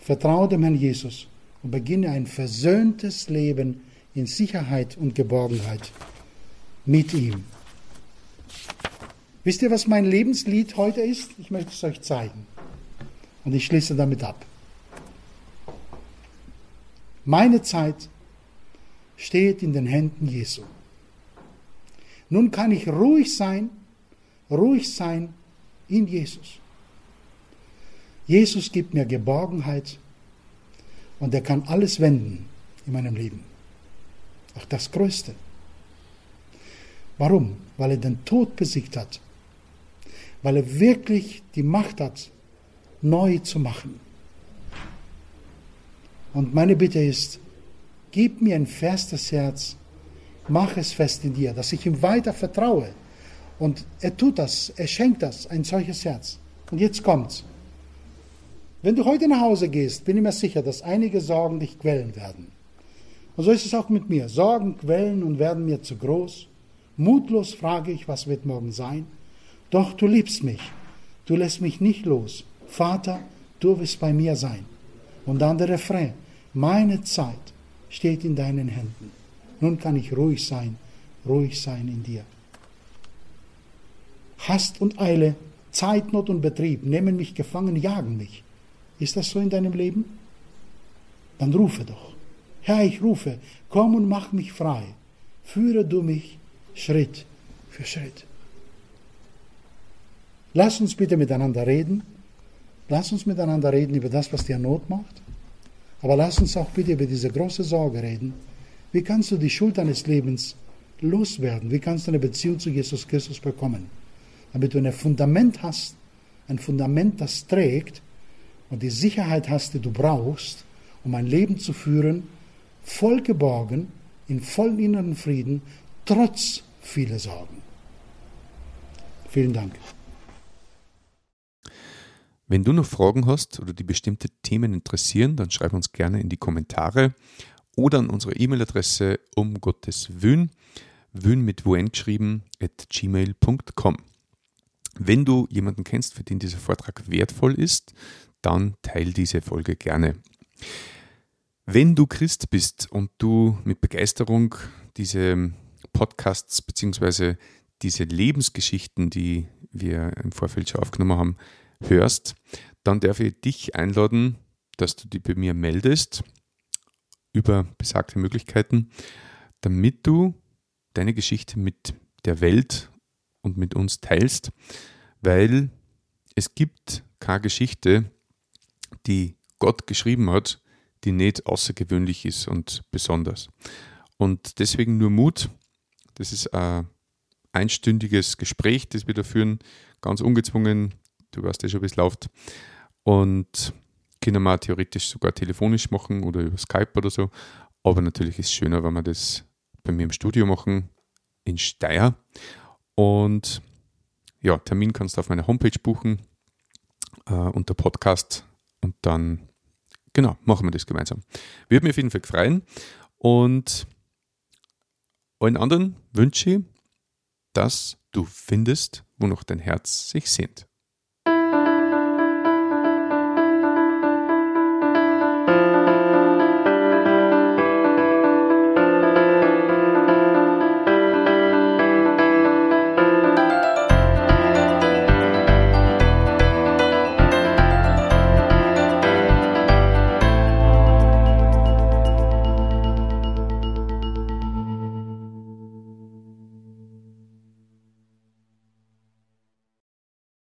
vertraue dem Herrn Jesus und beginne ein versöhntes Leben in Sicherheit und Geborgenheit mit ihm. Wisst ihr, was mein Lebenslied heute ist? Ich möchte es euch zeigen. Und ich schließe damit ab. Meine Zeit steht in den Händen Jesu. Nun kann ich ruhig sein, ruhig sein in Jesus. Jesus gibt mir Geborgenheit und er kann alles wenden in meinem Leben. Auch das Größte. Warum? Weil er den Tod besiegt hat. Weil er wirklich die Macht hat, neu zu machen. Und meine Bitte ist, gib mir ein festes Herz, mach es fest in dir, dass ich ihm weiter vertraue. Und er tut das, er schenkt das, ein solches Herz. Und jetzt kommt's. Wenn du heute nach Hause gehst, bin ich mir sicher, dass einige Sorgen dich quälen werden. Und so ist es auch mit mir. Sorgen quälen und werden mir zu groß. Mutlos frage ich, was wird morgen sein? Doch du liebst mich. Du lässt mich nicht los. Vater, du wirst bei mir sein. Und dann der Refrain. Meine Zeit steht in deinen Händen. Nun kann ich ruhig sein, ruhig sein in dir. Hast und Eile, Zeitnot und Betrieb nehmen mich gefangen, jagen mich. Ist das so in deinem Leben? Dann rufe doch. Herr, ich rufe, komm und mach mich frei. Führe du mich Schritt für Schritt. Lass uns bitte miteinander reden. Lass uns miteinander reden über das, was dir Not macht. Aber lass uns auch bitte über diese große Sorge reden. Wie kannst du die Schuld deines Lebens loswerden? Wie kannst du eine Beziehung zu Jesus Christus bekommen? Damit du ein Fundament hast, ein Fundament, das trägt und die Sicherheit hast, die du brauchst, um ein Leben zu führen, voll geborgen, in vollem inneren Frieden, trotz vieler Sorgen. Vielen Dank. Wenn du noch Fragen hast oder die bestimmte Themen interessieren, dann schreib uns gerne in die Kommentare oder an unsere E-Mail-Adresse um Gottes Wün, wün mit wn geschrieben, at gmail.com. Wenn du jemanden kennst, für den dieser Vortrag wertvoll ist, dann teil diese Folge gerne. Wenn du Christ bist und du mit Begeisterung diese Podcasts bzw. diese Lebensgeschichten, die wir im Vorfeld schon aufgenommen haben, hörst, dann darf ich dich einladen, dass du dich bei mir meldest über besagte Möglichkeiten, damit du deine Geschichte mit der Welt und mit uns teilst, weil es gibt keine Geschichte, die Gott geschrieben hat, die nicht außergewöhnlich ist und besonders. Und deswegen nur Mut. Das ist ein einstündiges Gespräch, das wir da führen, ganz ungezwungen. Du weißt ja schon, wie es läuft. Und können wir theoretisch sogar telefonisch machen oder über Skype oder so. Aber natürlich ist es schöner, wenn wir das bei mir im Studio machen, in Steyr. Und ja, Termin kannst du auf meiner Homepage buchen äh, unter Podcast und dann, genau, machen wir das gemeinsam. Würde mich auf jeden Fall freuen. Und allen anderen wünsche ich, dass du findest, wo noch dein Herz sich sehnt.